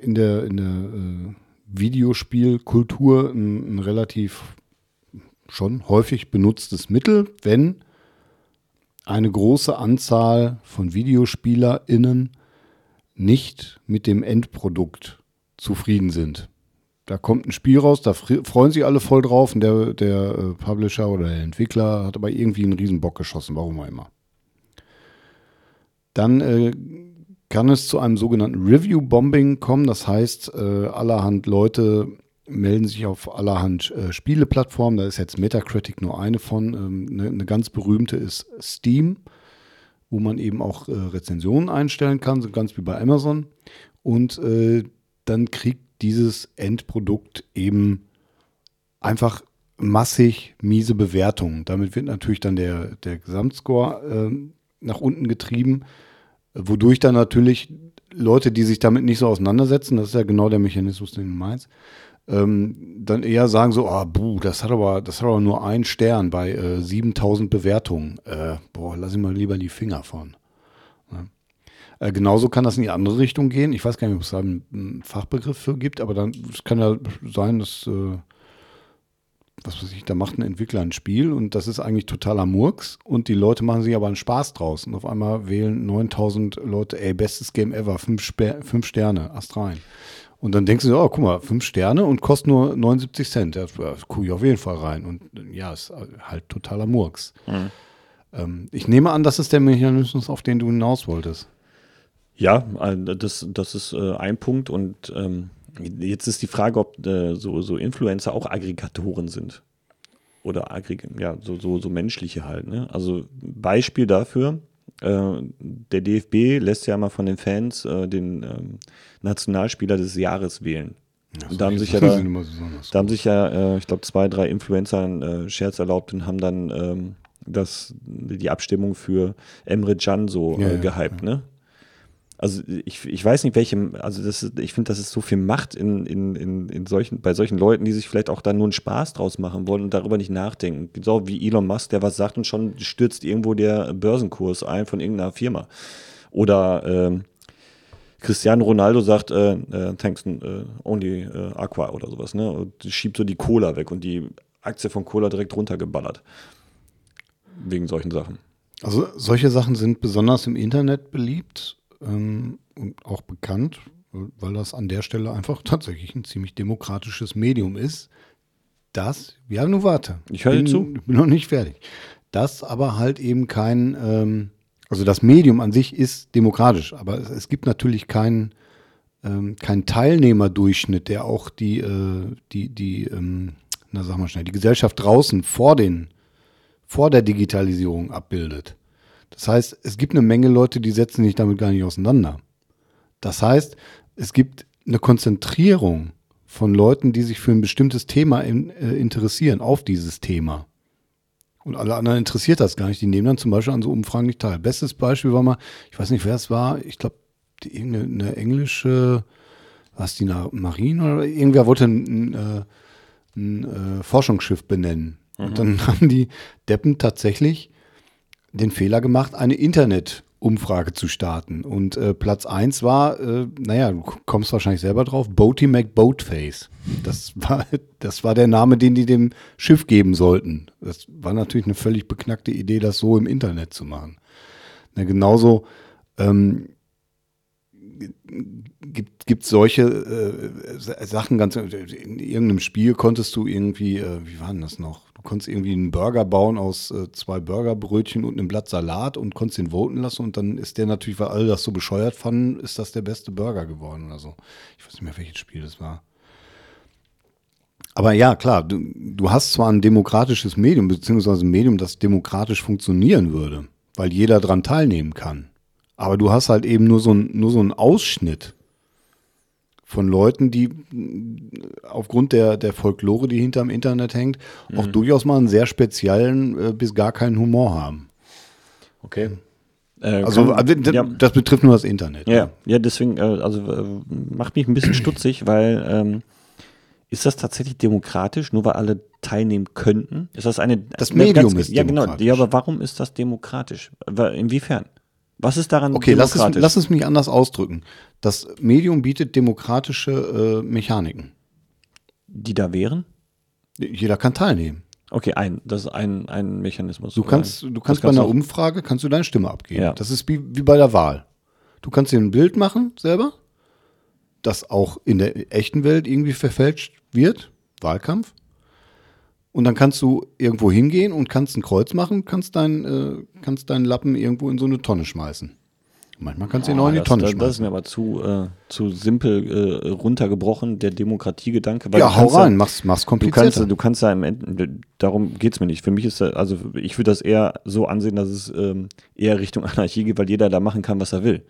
in der, in der äh, Videospielkultur ein, ein relativ schon häufig benutztes Mittel, wenn eine große Anzahl von VideospielerInnen nicht mit dem Endprodukt zufrieden sind. Da kommt ein Spiel raus, da freuen sich alle voll drauf und der, der äh, Publisher oder der Entwickler hat aber irgendwie einen Riesenbock geschossen, warum auch immer. Dann äh, kann es zu einem sogenannten Review-Bombing kommen. Das heißt, äh, allerhand Leute melden sich auf allerhand äh, Spieleplattformen. Da ist jetzt Metacritic nur eine von. Ähm, eine, eine ganz berühmte ist Steam, wo man eben auch äh, Rezensionen einstellen kann, so ganz wie bei Amazon. Und äh, dann kriegt dieses Endprodukt eben einfach massig miese Bewertungen. Damit wird natürlich dann der, der Gesamtscore ähm, nach unten getrieben, wodurch dann natürlich Leute, die sich damit nicht so auseinandersetzen, das ist ja genau der Mechanismus, den du meinst, ähm, dann eher sagen so, ah, buh, das hat aber, das hat aber nur einen Stern bei äh, 7000 Bewertungen. Äh, boah, lass ich mal lieber die Finger von. Ja. Äh, genauso kann das in die andere Richtung gehen. Ich weiß gar nicht, ob es da einen, Fachbegriff für gibt, aber dann es kann ja sein, dass, äh, was weiß ich, da macht ein Entwickler ein Spiel und das ist eigentlich totaler Murks und die Leute machen sich aber einen Spaß draus und auf einmal wählen 9000 Leute, ey, bestes Game ever, fünf, Sper fünf Sterne, Ast rein. Und dann denkst du, oh, guck mal, fünf Sterne und kostet nur 79 Cent. Das ja, gucke ich auf jeden Fall rein. Und ja, ist halt totaler Murks. Ähm, ich nehme an, das ist der Mechanismus, auf den du hinaus wolltest. Ja, äh, das, das ist äh, ein Punkt und ähm, jetzt ist die Frage, ob äh, so, so Influencer auch Aggregatoren sind. oder ja, so, so, so menschliche halt. Ne? Also Beispiel dafür, der DFB lässt ja mal von den Fans äh, den ähm, Nationalspieler des Jahres wählen. Ja, und da haben sich ja, da, da haben sich ja, äh, ich glaube, zwei, drei Influencer einen äh, Scherz erlaubt und haben dann ähm, das, die Abstimmung für Emre Can so ja, äh, gehypt, ja. ne? Also ich, ich weiß nicht, welchem, also das ist, ich finde, das ist so viel Macht in, in, in, in solchen, bei solchen Leuten, die sich vielleicht auch da nur einen Spaß draus machen wollen und darüber nicht nachdenken. So wie Elon Musk, der was sagt und schon stürzt irgendwo der Börsenkurs ein von irgendeiner Firma. Oder ähm, Cristiano Ronaldo sagt, äh, äh, thanks äh, only äh, Aqua oder sowas, ne? Und schiebt so die Cola weg und die Aktie von Cola direkt runtergeballert. Wegen solchen Sachen. Also solche Sachen sind besonders im Internet beliebt ähm, und auch bekannt, weil das an der Stelle einfach tatsächlich ein ziemlich demokratisches Medium ist. Das, ja, nur warte. Ich höre zu. Ich bin noch nicht fertig. Das aber halt eben kein, ähm, also das Medium an sich ist demokratisch, aber es, es gibt natürlich keinen ähm, kein Teilnehmerdurchschnitt, der auch die, äh, die, die, ähm, na sag mal schnell, die Gesellschaft draußen vor den, vor der Digitalisierung abbildet. Das heißt, es gibt eine Menge Leute, die setzen sich damit gar nicht auseinander. Das heißt, es gibt eine Konzentrierung von Leuten, die sich für ein bestimmtes Thema in, äh, interessieren, auf dieses Thema. Und alle anderen interessiert das gar nicht. Die nehmen dann zum Beispiel an so Umfragen nicht teil. Bestes Beispiel war mal, ich weiß nicht, wer es war, ich glaube, irgendeine englische, was die Marine oder irgendwer wollte ein, ein, äh, ein äh, Forschungsschiff benennen. Mhm. Und dann haben die Deppen tatsächlich den Fehler gemacht, eine Internetumfrage zu starten. Und äh, Platz 1 war, äh, naja, du kommst wahrscheinlich selber drauf, Boaty McBoatface. Das war, das war der Name, den die dem Schiff geben sollten. Das war natürlich eine völlig beknackte Idee, das so im Internet zu machen. Na, genauso ähm, gibt es solche äh, Sachen ganz in irgendeinem Spiel konntest du irgendwie äh, wie war denn das noch konntest irgendwie einen Burger bauen aus äh, zwei Burgerbrötchen und einem Blatt Salat und konntest den voten lassen und dann ist der natürlich, weil alle das so bescheuert fanden, ist das der beste Burger geworden oder so. Ich weiß nicht mehr, welches Spiel das war. Aber ja, klar, du, du hast zwar ein demokratisches Medium, beziehungsweise ein Medium, das demokratisch funktionieren würde, weil jeder dran teilnehmen kann. Aber du hast halt eben nur so, ein, nur so einen Ausschnitt von Leuten, die aufgrund der, der Folklore, die hinterm Internet hängt, mhm. auch durchaus mal einen sehr speziellen äh, bis gar keinen Humor haben. Okay. Äh, also, kann, also ja. das betrifft nur das Internet. Ja, ja, ja deswegen, äh, also äh, macht mich ein bisschen stutzig, weil ähm, ist das tatsächlich demokratisch, nur weil alle teilnehmen könnten? Ist das eine. Das Medium ganz, ist Ja, genau. Ja, aber warum ist das demokratisch? Inwiefern? Was ist daran okay, demokratisch? Okay, lass es, lass es mich anders ausdrücken. Das Medium bietet demokratische äh, Mechaniken. Die da wären? Jeder kann teilnehmen. Okay, ein, das ist ein, ein Mechanismus. Du kannst, du kannst bei einer Umfrage kannst du deine Stimme abgeben. Ja. Das ist wie, wie bei der Wahl. Du kannst dir ein Bild machen selber, das auch in der echten Welt irgendwie verfälscht wird, Wahlkampf. Und dann kannst du irgendwo hingehen und kannst ein Kreuz machen, kannst, dein, äh, kannst deinen Lappen irgendwo in so eine Tonne schmeißen. Manchmal kannst du ihn auch in die Tonne das, schmeißen. Das ist mir aber zu, äh, zu simpel äh, runtergebrochen, der Demokratiegedanke. ja, hau rein, ja, mach's, mach's komplizierter. Du kannst, du kannst ja im Ende, darum geht's mir nicht. Für mich ist das, also ich würde das eher so ansehen, dass es ähm, eher Richtung Anarchie geht, weil jeder da machen kann, was er will.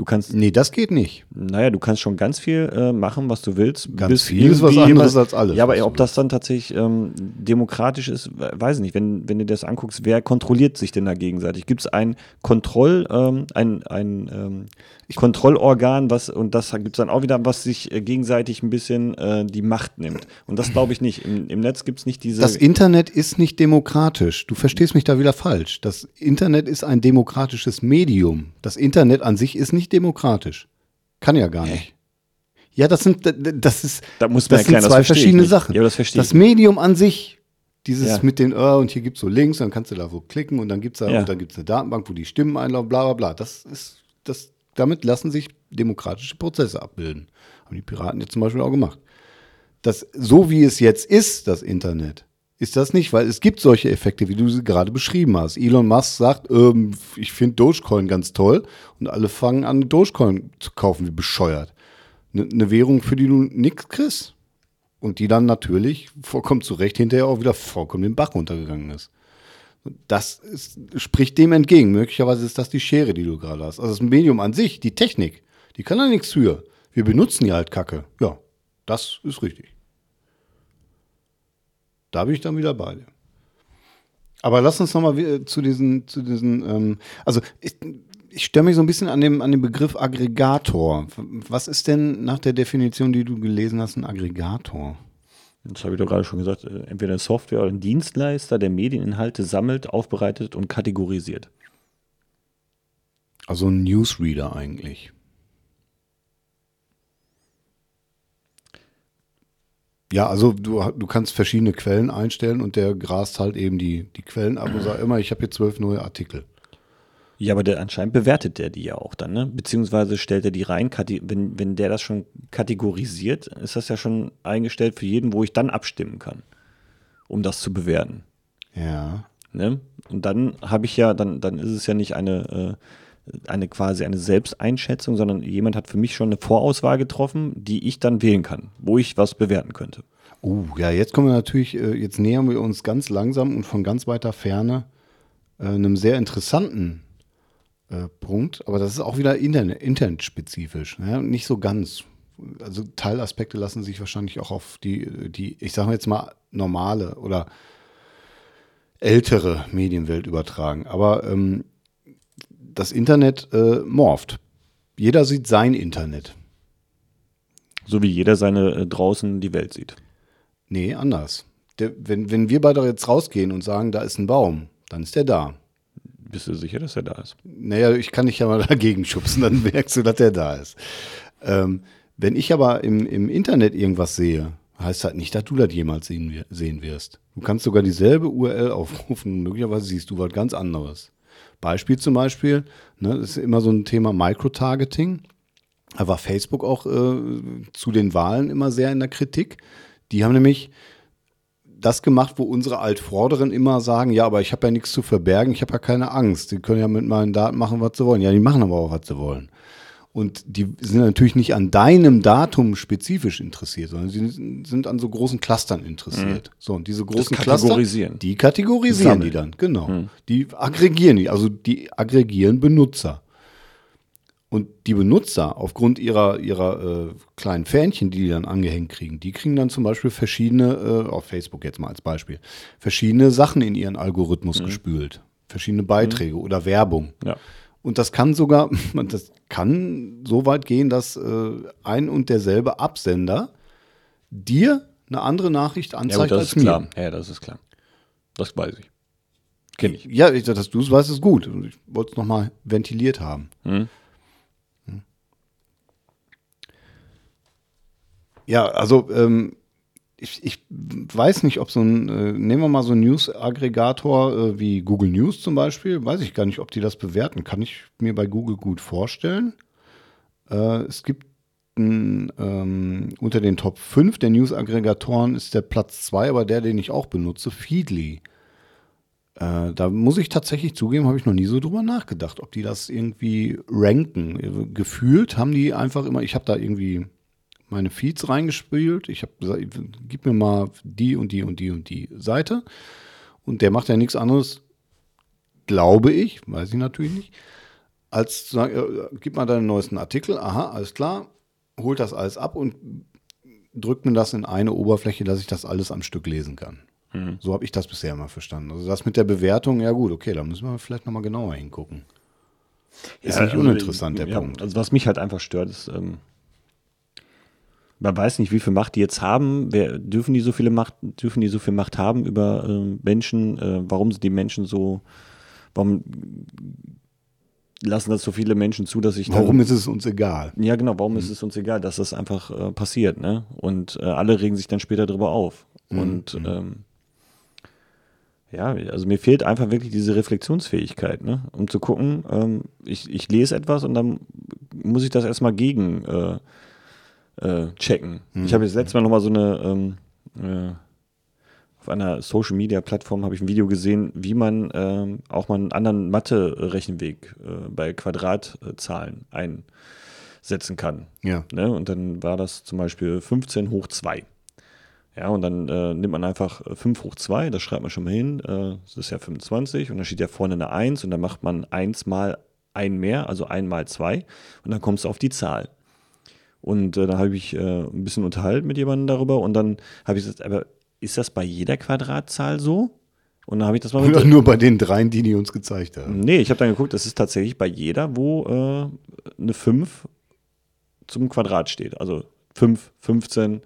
Du kannst. Nee, das geht nicht. Naja, du kannst schon ganz viel äh, machen, was du willst. Ganz viel ist was anderes als alles. Ja, aber ob das dann tatsächlich ähm, demokratisch ist, weiß ich nicht. Wenn, wenn du das anguckst, wer kontrolliert sich denn da gegenseitig? Gibt es ein Kontroll, ähm, ein, ein ähm, Kontrollorgan, was, und das gibt es dann auch wieder, was sich äh, gegenseitig ein bisschen äh, die Macht nimmt. Und das glaube ich nicht. Im, Im Netz gibt es nicht diese. Das Internet ist nicht demokratisch. Du verstehst mich da wieder falsch. Das Internet ist ein demokratisches Medium. Das Internet an sich ist nicht demokratisch. Kann ja gar nicht. Ja, das sind, das ist, da muss man das erklären, sind zwei das verschiedene Sachen. Ja, das verstehe das Medium an sich, dieses ja. mit den, oh, und hier gibt es so Links, dann kannst du da so klicken und dann gibt es da, ja. eine Datenbank, wo die Stimmen einlaufen, bla bla bla. Das ist, das, damit lassen sich demokratische Prozesse abbilden. Haben die Piraten jetzt zum Beispiel auch gemacht. Das, so wie es jetzt ist, das Internet, ist das nicht, weil es gibt solche Effekte, wie du sie gerade beschrieben hast. Elon Musk sagt, ähm, ich finde Dogecoin ganz toll und alle fangen an, Dogecoin zu kaufen, wie bescheuert. Eine ne Währung, für die du nichts kriegst. Und die dann natürlich vollkommen zu Recht hinterher auch wieder vollkommen den Bach runtergegangen ist. Das ist, spricht dem entgegen. Möglicherweise ist das die Schere, die du gerade hast. Also das Medium an sich, die Technik, die kann da nichts für. Wir benutzen die halt Kacke. Ja, das ist richtig. Da bin ich dann wieder bei dir. Aber lass uns nochmal zu diesen, zu diesen, ähm, also ich, ich störe mich so ein bisschen an dem, an dem Begriff Aggregator. Was ist denn nach der Definition, die du gelesen hast, ein Aggregator? Das habe ich doch gerade schon gesagt. Äh, entweder eine Software oder ein Dienstleister, der Medieninhalte sammelt, aufbereitet und kategorisiert. Also ein Newsreader eigentlich. Ja, also du, du kannst verschiedene Quellen einstellen und der grast halt eben die, die Quellen ab und sagt immer, ich habe hier zwölf neue Artikel. Ja, aber der, anscheinend bewertet der die ja auch dann, ne? Beziehungsweise stellt er die rein, wenn, wenn der das schon kategorisiert, ist das ja schon eingestellt für jeden, wo ich dann abstimmen kann, um das zu bewerten. Ja. Ne? Und dann habe ich ja, dann, dann ist es ja nicht eine, äh, eine quasi eine Selbsteinschätzung, sondern jemand hat für mich schon eine Vorauswahl getroffen, die ich dann wählen kann, wo ich was bewerten könnte. Oh, ja, jetzt kommen wir natürlich, äh, jetzt nähern wir uns ganz langsam und von ganz weiter Ferne äh, einem sehr interessanten äh, Punkt. Aber das ist auch wieder Internet, internet-spezifisch. Ne? Nicht so ganz. Also Teilaspekte lassen sich wahrscheinlich auch auf die, die ich sage jetzt mal, normale oder ältere Medienwelt übertragen. Aber ähm, das Internet äh, morpht. Jeder sieht sein Internet. So wie jeder seine äh, draußen die Welt sieht. Nee, anders. Der, wenn, wenn wir beide jetzt rausgehen und sagen, da ist ein Baum, dann ist der da. Bist du sicher, dass er da ist? Naja, ich kann dich ja mal dagegen schubsen, dann merkst du, dass er da ist. Ähm, wenn ich aber im, im Internet irgendwas sehe, heißt halt nicht, dass du das jemals sehen, sehen wirst. Du kannst sogar dieselbe URL aufrufen, möglicherweise siehst du was ganz anderes. Beispiel zum Beispiel, ne, das ist immer so ein Thema Microtargeting. Da war Facebook auch äh, zu den Wahlen immer sehr in der Kritik. Die haben nämlich das gemacht, wo unsere Altvorderen immer sagen, ja, aber ich habe ja nichts zu verbergen, ich habe ja keine Angst. Die können ja mit meinen Daten machen, was sie wollen. Ja, die machen aber auch, was sie wollen. Und die sind natürlich nicht an deinem Datum spezifisch interessiert, sondern sie sind an so großen Clustern interessiert. Mhm. So, und diese großen das kategorisieren. Cluster, die kategorisieren Sammeln. die dann, genau. Mhm. Die aggregieren die, also die aggregieren Benutzer. Und die Benutzer, aufgrund ihrer, ihrer äh, kleinen Fähnchen, die die dann angehängt kriegen, die kriegen dann zum Beispiel verschiedene, äh, auf Facebook jetzt mal als Beispiel, verschiedene Sachen in ihren Algorithmus mhm. gespült. Verschiedene Beiträge mhm. oder Werbung. Ja. Und das kann sogar, das kann so weit gehen, dass äh, ein und derselbe Absender dir eine andere Nachricht anzeigt ja, als mir. Klar. Ja, das ist klar. Das weiß ich. Kenn ich. Ja, ich, dass du es weißt, ist gut. Ich wollte es nochmal ventiliert haben. Mhm. Ja, also ähm, ich, ich, weiß nicht, ob so ein, äh, nehmen wir mal so ein News-Aggregator äh, wie Google News zum Beispiel, weiß ich gar nicht, ob die das bewerten. Kann ich mir bei Google gut vorstellen. Äh, es gibt ein, ähm, unter den Top 5 der News-Aggregatoren ist der Platz 2, aber der, den ich auch benutze, Feedly. Äh, da muss ich tatsächlich zugeben, habe ich noch nie so drüber nachgedacht, ob die das irgendwie ranken. Gefühlt haben die einfach immer, ich habe da irgendwie meine Feeds reingespielt. Ich habe gesagt, gib mir mal die und die und die und die Seite. Und der macht ja nichts anderes, glaube ich, weiß ich natürlich nicht, als zu sagen, äh, gib mal deinen neuesten Artikel. Aha, alles klar. Holt das alles ab und drückt mir das in eine Oberfläche, dass ich das alles am Stück lesen kann. Mhm. So habe ich das bisher mal verstanden. Also das mit der Bewertung, ja gut, okay, da müssen wir vielleicht nochmal genauer hingucken. Ist ja, nicht also, uninteressant, der ja, Punkt. Also was mich halt einfach stört, ist, ähm, man weiß nicht, wie viel Macht die jetzt haben. Wer, dürfen die so viele Macht, dürfen die so viel Macht haben über äh, Menschen? Äh, warum sind die Menschen so, warum lassen das so viele Menschen zu, dass ich Warum ist es uns egal? Ja, genau, warum mhm. ist es uns egal, dass das einfach äh, passiert, ne? Und äh, alle regen sich dann später darüber auf. Mhm. Und mhm. ähm, ja, also mir fehlt einfach wirklich diese Reflexionsfähigkeit, ne? Um zu gucken, ähm, ich, ich lese etwas und dann muss ich das erstmal gegen äh, äh, checken. Mhm. Ich habe jetzt letztes Mal nochmal so eine, ähm, äh, auf einer Social Media Plattform habe ich ein Video gesehen, wie man ähm, auch mal einen anderen Mathe-Rechenweg äh, bei Quadratzahlen einsetzen kann. Ja. Ne? Und dann war das zum Beispiel 15 hoch 2. Ja, und dann äh, nimmt man einfach 5 hoch 2, das schreibt man schon mal hin, äh, das ist ja 25 und dann steht ja vorne eine 1 und dann macht man 1 mal ein mehr, also 1 mal 2 und dann kommst du auf die Zahl. Und äh, da habe ich äh, ein bisschen unterhalten mit jemandem darüber und dann habe ich gesagt, aber ist das bei jeder Quadratzahl so? Und dann habe ich das mal Oder nur bei den dreien, die die uns gezeigt haben. Nee, ich habe dann geguckt, das ist tatsächlich bei jeder, wo äh, eine 5 zum Quadrat steht. Also 5, 15,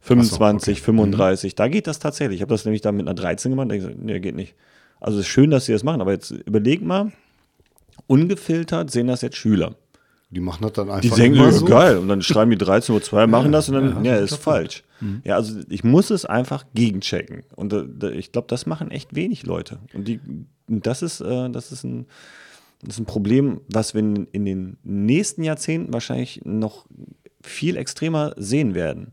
25, okay. 35. Mhm. Da geht das tatsächlich. Ich habe das nämlich dann mit einer 13 gemacht. Da ich gesagt, nee, geht nicht. Also es ist schön, dass sie das machen, aber jetzt überleg mal, ungefiltert sehen das jetzt Schüler. Die machen das dann einfach. Die denken, ja, so. geil. Und dann schreiben die 13.02 Uhr, machen das und dann, ja, ja ist falsch. Mhm. Ja, also ich muss es einfach gegenchecken. Und äh, ich glaube, das machen echt wenig Leute. Und die, das ist, äh, das ist ein, das ist ein Problem, was wir in, in den nächsten Jahrzehnten wahrscheinlich noch viel extremer sehen werden.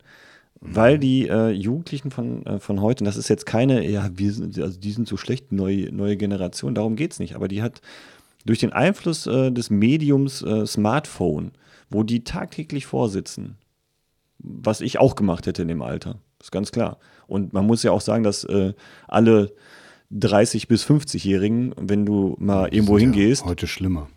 Weil die äh, Jugendlichen von, äh, von heute, und das ist jetzt keine, ja, wir sind, also die sind so schlecht, neue, neue Generation, darum geht es nicht, aber die hat durch den Einfluss äh, des Mediums äh, Smartphone, wo die tagtäglich vorsitzen, was ich auch gemacht hätte in dem Alter, ist ganz klar. Und man muss ja auch sagen, dass äh, alle 30- bis 50-Jährigen, wenn du mal das irgendwo hingehst. Ja heute schlimmer.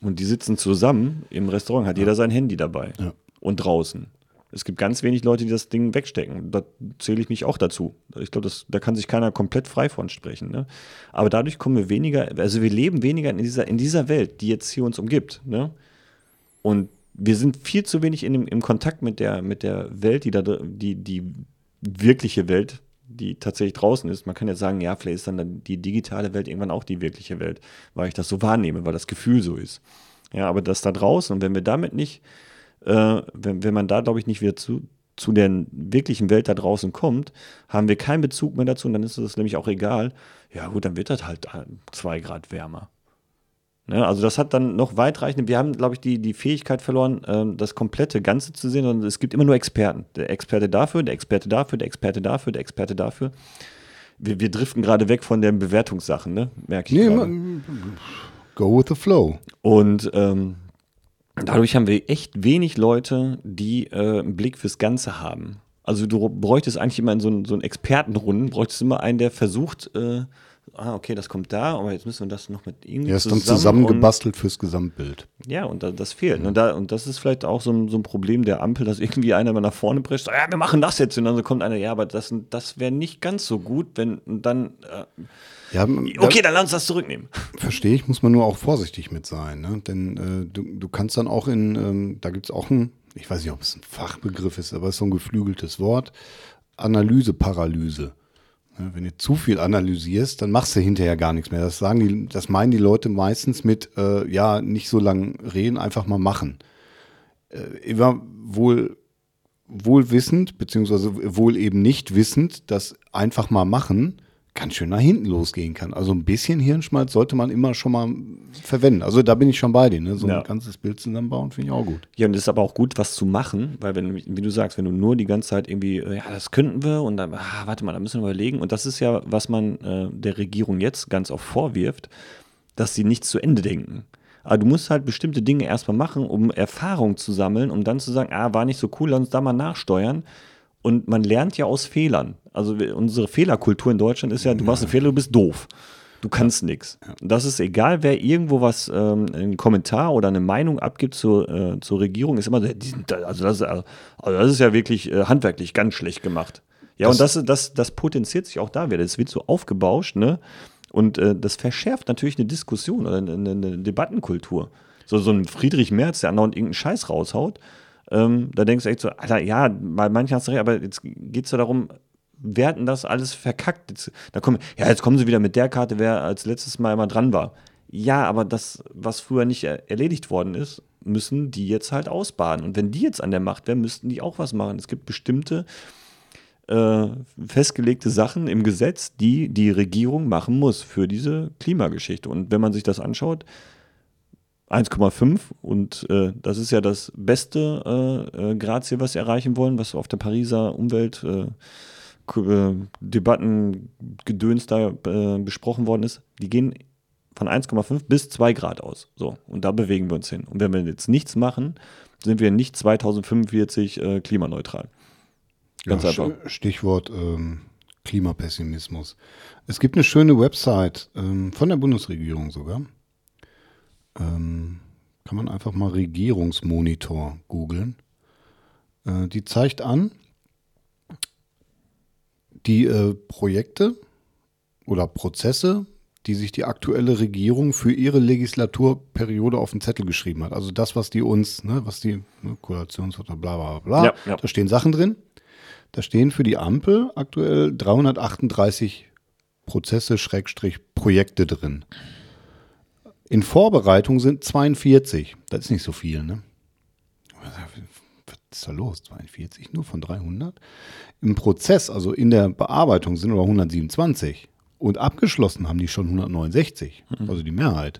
Und die sitzen zusammen im Restaurant, hat ja. jeder sein Handy dabei. Ja. Und draußen. Es gibt ganz wenig Leute, die das Ding wegstecken. Da zähle ich mich auch dazu. Ich glaube, da kann sich keiner komplett frei von sprechen. Ne? Aber dadurch kommen wir weniger, also wir leben weniger in dieser, in dieser Welt, die jetzt hier uns umgibt. Ne? Und wir sind viel zu wenig in im Kontakt mit der, mit der Welt, die, da, die, die wirkliche Welt, die tatsächlich draußen ist. Man kann jetzt sagen, ja, vielleicht ist dann die digitale Welt irgendwann auch die wirkliche Welt, weil ich das so wahrnehme, weil das Gefühl so ist. Ja, aber das da draußen, und wenn wir damit nicht äh, wenn, wenn man da, glaube ich, nicht wieder zu, zu der wirklichen Welt da draußen kommt, haben wir keinen Bezug mehr dazu und dann ist es nämlich auch egal. Ja, gut, dann wird das halt zwei Grad wärmer. Ne? Also, das hat dann noch weitreichende. Wir haben, glaube ich, die, die Fähigkeit verloren, äh, das komplette Ganze zu sehen, und es gibt immer nur Experten. Der Experte dafür, der Experte dafür, der Experte dafür, der Experte dafür. Wir, wir driften gerade weg von den Bewertungssachen, ne? merke ich. Nee, go with the flow. Und ähm, Dadurch haben wir echt wenig Leute, die äh, einen Blick fürs Ganze haben. Also du bräuchtest eigentlich immer in so, so einen Expertenrunden, bräuchtest immer einen, der versucht, äh, ah, okay, das kommt da, aber jetzt müssen wir das noch mit irgendwie Ja, ist zusammen dann zusammengebastelt fürs Gesamtbild. Ja, und da, das fehlt. Mhm. Und, da, und das ist vielleicht auch so ein, so ein Problem der Ampel, dass irgendwie einer mal nach vorne prescht, ja, wir machen das jetzt. Und dann kommt einer, ja, aber das, das wäre nicht ganz so gut, wenn dann äh, ja, okay, dann lass uns das zurücknehmen. Verstehe ich, muss man nur auch vorsichtig mit sein. Ne? Denn äh, du, du kannst dann auch in, ähm, da gibt es auch ein, ich weiß nicht, ob es ein Fachbegriff ist, aber es ist so ein geflügeltes Wort, Analyseparalyse. Ja, wenn du zu viel analysierst, dann machst du hinterher gar nichts mehr. Das sagen die, das meinen die Leute meistens mit, äh, ja, nicht so lang reden, einfach mal machen. Äh, immer wohl wohl wissend, beziehungsweise wohl eben nicht wissend, dass einfach mal machen ganz schön nach hinten losgehen kann. Also ein bisschen Hirnschmalz sollte man immer schon mal verwenden. Also da bin ich schon bei dir. Ne? So ja. ein ganzes Bild zusammenbauen finde ich auch gut. Ja, und es ist aber auch gut, was zu machen, weil wenn, wie du sagst, wenn du nur die ganze Zeit irgendwie, äh, ja, das könnten wir und dann, ah, warte mal, da müssen wir überlegen. Und das ist ja, was man äh, der Regierung jetzt ganz oft vorwirft, dass sie nichts zu Ende denken. Aber du musst halt bestimmte Dinge erstmal machen, um Erfahrung zu sammeln, um dann zu sagen, ah, war nicht so cool, lass uns da mal nachsteuern. Und man lernt ja aus Fehlern. Also unsere Fehlerkultur in Deutschland ist ja, du machst einen Fehler, du bist doof. Du kannst nichts. Das ist egal, wer irgendwo was, ähm, einen Kommentar oder eine Meinung abgibt zur, äh, zur Regierung, ist immer, also, das, also das ist ja wirklich äh, handwerklich ganz schlecht gemacht. Ja, das, und das, das, das potenziert sich auch da wieder. Das wird so aufgebauscht, ne? Und äh, das verschärft natürlich eine Diskussion oder eine, eine, Debattenkultur. So, so ein Friedrich Merz, der andauernd irgendeinen Scheiß raushaut, ähm, da denkst du echt so, Alter, ja, bei manchen hast du recht, aber jetzt geht es ja darum, werden das alles verkackt. Jetzt, da kommen, ja, jetzt kommen sie wieder mit der Karte, wer als letztes Mal immer dran war. Ja, aber das, was früher nicht erledigt worden ist, müssen die jetzt halt ausbaden. Und wenn die jetzt an der Macht wären, müssten die auch was machen. Es gibt bestimmte äh, festgelegte Sachen im Gesetz, die die Regierung machen muss für diese Klimageschichte. Und wenn man sich das anschaut, 1,5 und äh, das ist ja das beste äh, äh, Gradziel, was sie erreichen wollen, was auf der Pariser Umwelt äh, Debatten Gedöns da äh, besprochen worden ist, die gehen von 1,5 bis 2 Grad aus. So, und da bewegen wir uns hin. Und wenn wir jetzt nichts machen, sind wir nicht 2045 äh, klimaneutral. Ganz ja, einfach. Stichwort ähm, Klimapessimismus. Es gibt eine schöne Website ähm, von der Bundesregierung sogar. Ähm, kann man einfach mal Regierungsmonitor googeln. Äh, die zeigt an, die äh, Projekte oder Prozesse, die sich die aktuelle Regierung für ihre Legislaturperiode auf den Zettel geschrieben hat. Also das, was die uns, ne, was die ne, Koalitionsvertrag, bla bla bla, Ja, ja. da stehen Sachen drin. Da stehen für die Ampel aktuell 338 Prozesse, Schrägstrich, Projekte drin. In Vorbereitung sind 42. Das ist nicht so viel, ne? Ist da los? 42 nur von 300? Im Prozess, also in der Bearbeitung, sind aber 127. Und abgeschlossen haben die schon 169, also die Mehrheit.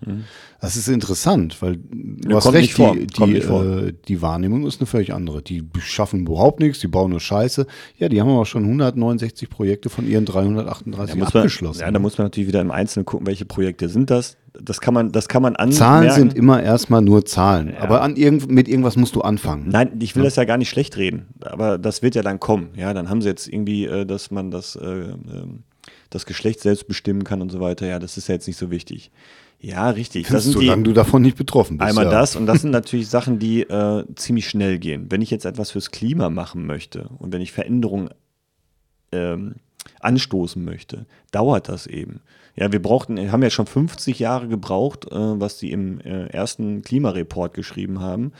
Das ist interessant, weil du hast recht, die, die, äh, die Wahrnehmung ist eine völlig andere. Die schaffen überhaupt nichts, die bauen nur Scheiße. Ja, die haben aber schon 169 Projekte von ihren 338 Da muss man, abgeschlossen. ja, da muss man natürlich wieder im Einzelnen gucken, welche Projekte sind das. Das kann man, das kann man anmerken. Zahlen sind immer erstmal nur Zahlen. Aber an irgend, mit irgendwas musst du anfangen. Nein, ich will das ja gar nicht schlecht reden, aber das wird ja dann kommen. Ja, dann haben sie jetzt irgendwie, äh, dass man das, äh, ähm, das Geschlecht selbst bestimmen kann und so weiter. Ja, das ist ja jetzt nicht so wichtig. Ja, richtig. Das sind solange die, du davon nicht betroffen bist. einmal ja. das und das sind natürlich Sachen, die äh, ziemlich schnell gehen. Wenn ich jetzt etwas fürs Klima machen möchte und wenn ich Veränderungen ähm, anstoßen möchte, dauert das eben. Ja, wir brauchten, haben ja schon 50 Jahre gebraucht, äh, was sie im äh, ersten Klimareport geschrieben haben,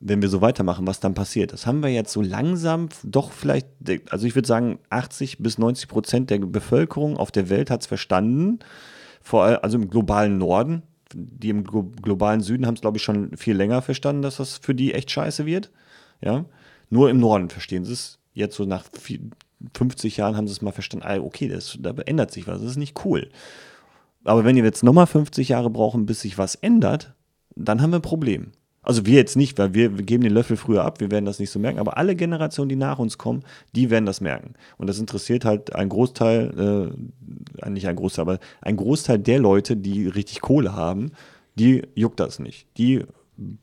wenn wir so weitermachen, was dann passiert. Das haben wir jetzt so langsam doch vielleicht, also ich würde sagen, 80 bis 90 Prozent der Bevölkerung auf der Welt hat es verstanden, vor allem, also im globalen Norden. Die im glo globalen Süden haben es, glaube ich, schon viel länger verstanden, dass das für die echt scheiße wird. Ja, nur im Norden verstehen sie es. Jetzt so nach vi- 50 Jahren haben sie es mal verstanden, ah, okay, das, da ändert sich was, das ist nicht cool. Aber wenn wir jetzt nochmal 50 Jahre brauchen, bis sich was ändert, dann haben wir ein Problem. Also wir jetzt nicht, weil wir, wir geben den Löffel früher ab, wir werden das nicht so merken, aber alle Generationen, die nach uns kommen, die werden das merken. Und das interessiert halt einen Großteil, äh, nicht ein Großteil, aber ein Großteil der Leute, die richtig Kohle haben, die juckt das nicht. Die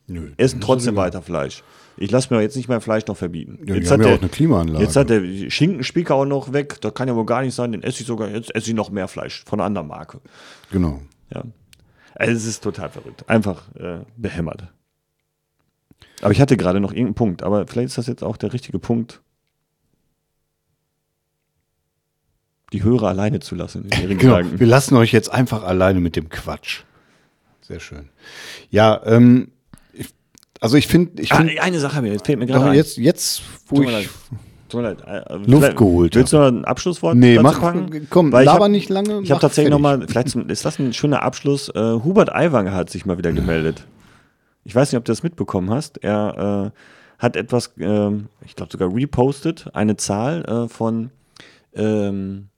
Nö, essen trotzdem weiter Fleisch. Ich lasse mir jetzt nicht mein Fleisch noch verbieten. Ja, jetzt, hat ja der, auch eine Klimaanlage. jetzt hat der Schinkenspicker auch noch weg. Das kann ja wohl gar nicht sein. Den esse ich sogar, jetzt esse ich noch mehr Fleisch von einer anderen Marke. Genau. Ja. Also es ist total verrückt. Einfach äh, behämmert. Aber ich hatte gerade noch irgendeinen Punkt, aber vielleicht ist das jetzt auch der richtige Punkt, die Hörer alleine zu lassen in ihren Genau. Gedanken. Wir lassen euch jetzt einfach alleine mit dem Quatsch. Sehr schön. Ja, ähm, ich, also ich finde, ich Ah, finde, eine Sache mir, jetzt fällt mir gerade jetzt, jetzt, wo Tut mir ich, leid. Tut mir leid. Äh, Luft vielleicht- geholt Willst du noch ein Abschlusswort nee, mach, packen? komm, Weil ich laber hab- nicht lange. Ich habe tatsächlich nochmal, vielleicht zum, ist das ein schöner Abschluss. Äh, Hubert Aiwanger hat sich mal wieder gemeldet. Ich weiß nicht, ob du das mitbekommen hast. Er äh, hat etwas, ähm, ich glaube sogar repostet, eine Zahl äh, von, ähm,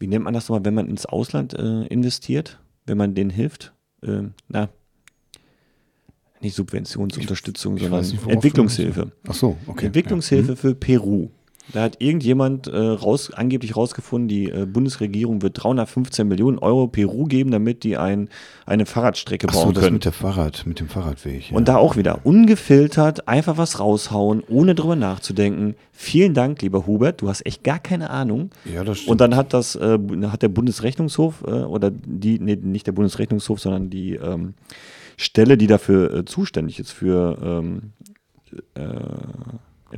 wie nennt man das nochmal, wenn man ins Ausland äh, investiert, wenn man denen hilft? Ähm, na, nicht Subventionsunterstützung, sondern nicht, Entwicklungshilfe. Ach so, okay. Entwicklungshilfe für Peru. Da hat irgendjemand äh, raus, angeblich rausgefunden, die äh, Bundesregierung wird 315 Millionen Euro Peru geben, damit die ein, eine Fahrradstrecke Ach so, bauen das können. mit der Fahrrad, mit dem Fahrradweg. Ja. Und da auch wieder ungefiltert einfach was raushauen, ohne drüber nachzudenken. Vielen Dank, lieber Hubert, du hast echt gar keine Ahnung. ja, das stimmt. Und dann hat das, äh, hat der Bundesrechnungshof äh, oder die, nee, nicht der Bundesrechnungshof, sondern die ähm, Stelle, die dafür äh, zuständig ist für ähm, äh,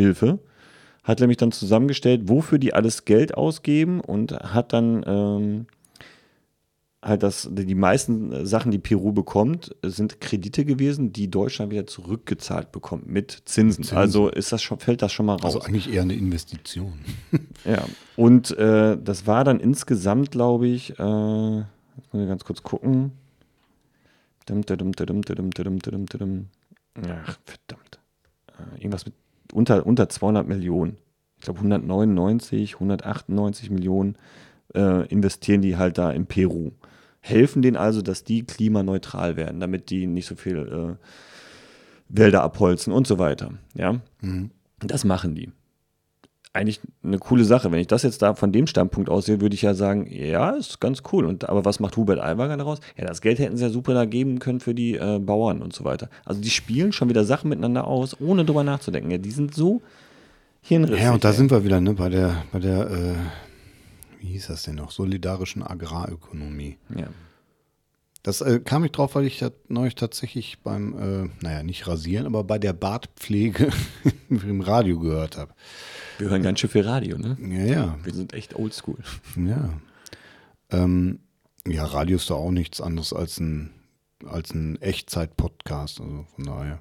Entwicklungshilfe, hat nämlich dann zusammengestellt, wofür die alles Geld ausgeben und hat dann ähm, halt das, die meisten Sachen, die Peru bekommt, sind Kredite gewesen, die Deutschland wieder zurückgezahlt bekommt mit Zinsen. Zinsen. Also ist das schon, fällt das schon mal raus. also eigentlich eher eine Investition. Ja, und äh, das war dann insgesamt, glaube ich, äh, jetzt muss ich ganz kurz gucken. Dum, dum, dum, dum, dum, dum, dum, dum. Ach, verdammt. Äh, irgendwas mit unter, unter 200 Millionen. Ich glaube 199, 198 Millionen äh, investieren die halt da in Peru. Helfen denen also, dass die klimaneutral werden, damit die nicht so viel äh, Wälder abholzen und so weiter. Ja, das machen die eigentlich eine coole Sache. Wenn ich das jetzt da von dem Standpunkt aussehe, würde ich ja sagen, ja, ist ganz cool. Und aber was macht Hubert Aiwanger daraus? Ja, das Geld hätten sie ja super da geben können für die äh, Bauern und so weiter. Also die spielen schon wieder Sachen miteinander aus, ohne drüber nachzudenken. Ja, die sind so Hirnrissig. Ja, und da ey. sind wir wieder, ne, bei der, bei der, äh, wie hieß das denn noch, solidarischen Agrarökonomie. Ja. Das äh, kam ich drauf, weil ich neulich tatsächlich beim, äh, naja, nicht rasieren, aber bei der Bartpflege im Radio gehört habe. Wir hören ganz schön viel Radio, ne? Ja, ja, Wir sind echt oldschool. ja. Ähm, ja, Radio ist doch auch nichts anderes als ein, als ein Echtzeit-Podcast, also von daher.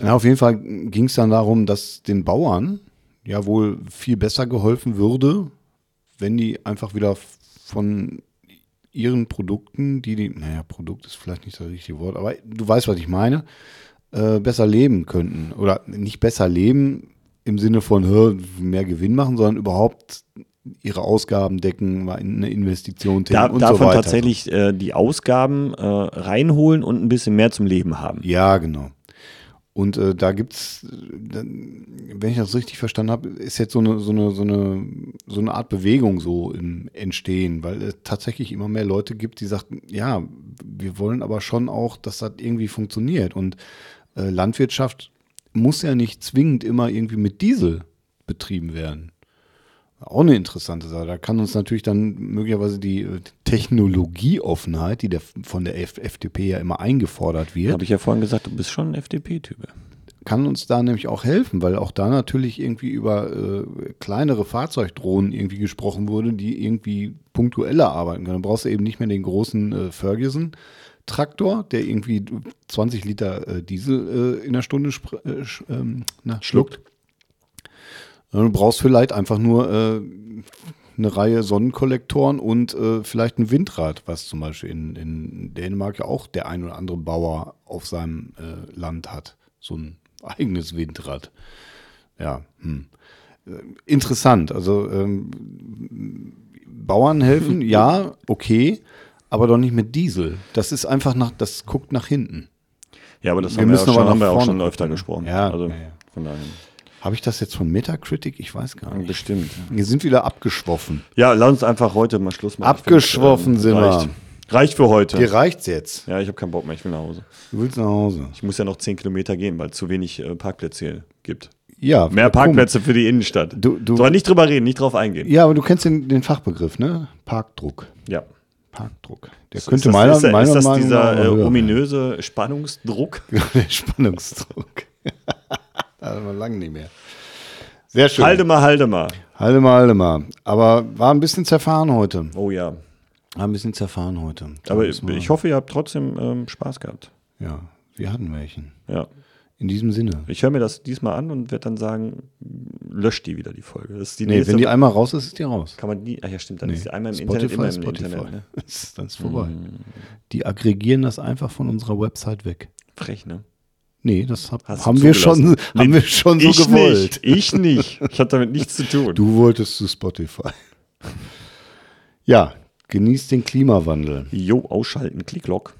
Na, auf jeden Fall ging es dann darum, dass den Bauern ja wohl viel besser geholfen würde, wenn die einfach wieder von ihren Produkten, die die, naja, Produkt ist vielleicht nicht das richtige Wort, aber du weißt, was ich meine, äh, besser leben könnten. Oder nicht besser leben im Sinne von mehr Gewinn machen, sondern überhaupt ihre Ausgaben decken, mal in eine Investition Da, tätigen und davon so weiter. tatsächlich äh, die Ausgaben äh, reinholen und ein bisschen mehr zum Leben haben. Ja, genau. Und äh, da es, wenn ich das richtig verstanden habe, ist jetzt so eine, so, eine, so, eine, so eine Art Bewegung so im Entstehen, weil es tatsächlich immer mehr Leute gibt, die sagen, ja, wir wollen aber schon auch, dass das irgendwie funktioniert. Und äh, Landwirtschaft muss ja nicht zwingend immer irgendwie mit Diesel betrieben werden. Auch eine interessante Sache. Da kann uns natürlich dann möglicherweise die äh, Technologieoffenheit, die der, von der FDP ja immer eingefordert wird, Habe ich ja vorhin gesagt, du bist schon ein FDP-Typ. kann uns da nämlich auch helfen, weil auch da natürlich irgendwie über äh, kleinere Fahrzeugdrohnen irgendwie gesprochen wurde, die irgendwie punktueller arbeiten können. Dann brauchst du eben nicht mehr den großen äh, Ferguson-Traktor, der irgendwie 20 Liter äh, Diesel äh, in der Stunde äh, sch, ähm, na, schluckt. Du brauchst vielleicht einfach nur äh, eine Reihe Sonnenkollektoren und äh, vielleicht ein Windrad, was zum Beispiel in, in Dänemark ja auch der ein oder andere Bauer auf seinem äh, Land hat. So ein eigenes Windrad. Ja, hm. Äh, interessant. Also ähm, Bauern helfen, ja, okay, aber doch nicht mit Diesel. Das ist einfach nach, das guckt nach hinten. Ja, aber das Wir haben wir, auch schon, haben wir auch schon öfter gesprochen. Ja, also ja, ja. von daher. Habe ich das jetzt von Metacritic? Ich weiß gar nicht. Bestimmt. Wir sind wieder abgeschwoffen. Ja, lass uns einfach heute mal Schluss machen. Abgeschwoffen sind wir. reicht. Für heute. Dir reicht's jetzt. Ja, ich habe keinen Bock mehr, ich will nach Hause. Du willst nach Hause. Ich muss ja noch 10 Kilometer gehen, weil es zu wenig äh, Parkplätze hier gibt. Ja, Mehr. Parkplätze für die Innenstadt. Du- du- Soll nicht drüber reden, nicht drauf eingehen. Ja, aber du kennst den, den Fachbegriff, ne? Parkdruck. Ja. Parkdruck. Der Ist könnte das, meiner, ist, meiner ist das Meinung dieser äh, ominöse Spannungsdruck? Der Spannungsdruck. wir lange nicht mehr. Sehr schön. Halte mal, halte mal. Aber war ein bisschen zerfahren heute. Oh ja. War ein bisschen zerfahren heute. Da Aber ich, ich hoffe, ihr habt trotzdem ähm, Spaß gehabt. Ja, wir hatten welchen. Ja. In diesem Sinne. Ich höre mir das diesmal an und werde dann sagen, löscht die wieder die Folge. Das die Nee, wenn die einmal raus ist, ist die raus. kann man die, ah ja stimmt, dann Nee. ist die einmal im Spotify Internet, immer ist im Spotify. Internet. Ne? Dann ist vorbei. Die aggregieren das einfach von unserer Website weg. Frech, ne? Nee, das hab, haben, wir schon, zugelassen? haben Nee, wir schon so ich gewollt. nicht. Ich nicht. Ich hatte damit nichts zu tun. Du wolltest zu Spotify. Ja, genießt den Klimawandel. Jo, ausschalten, Klicklock.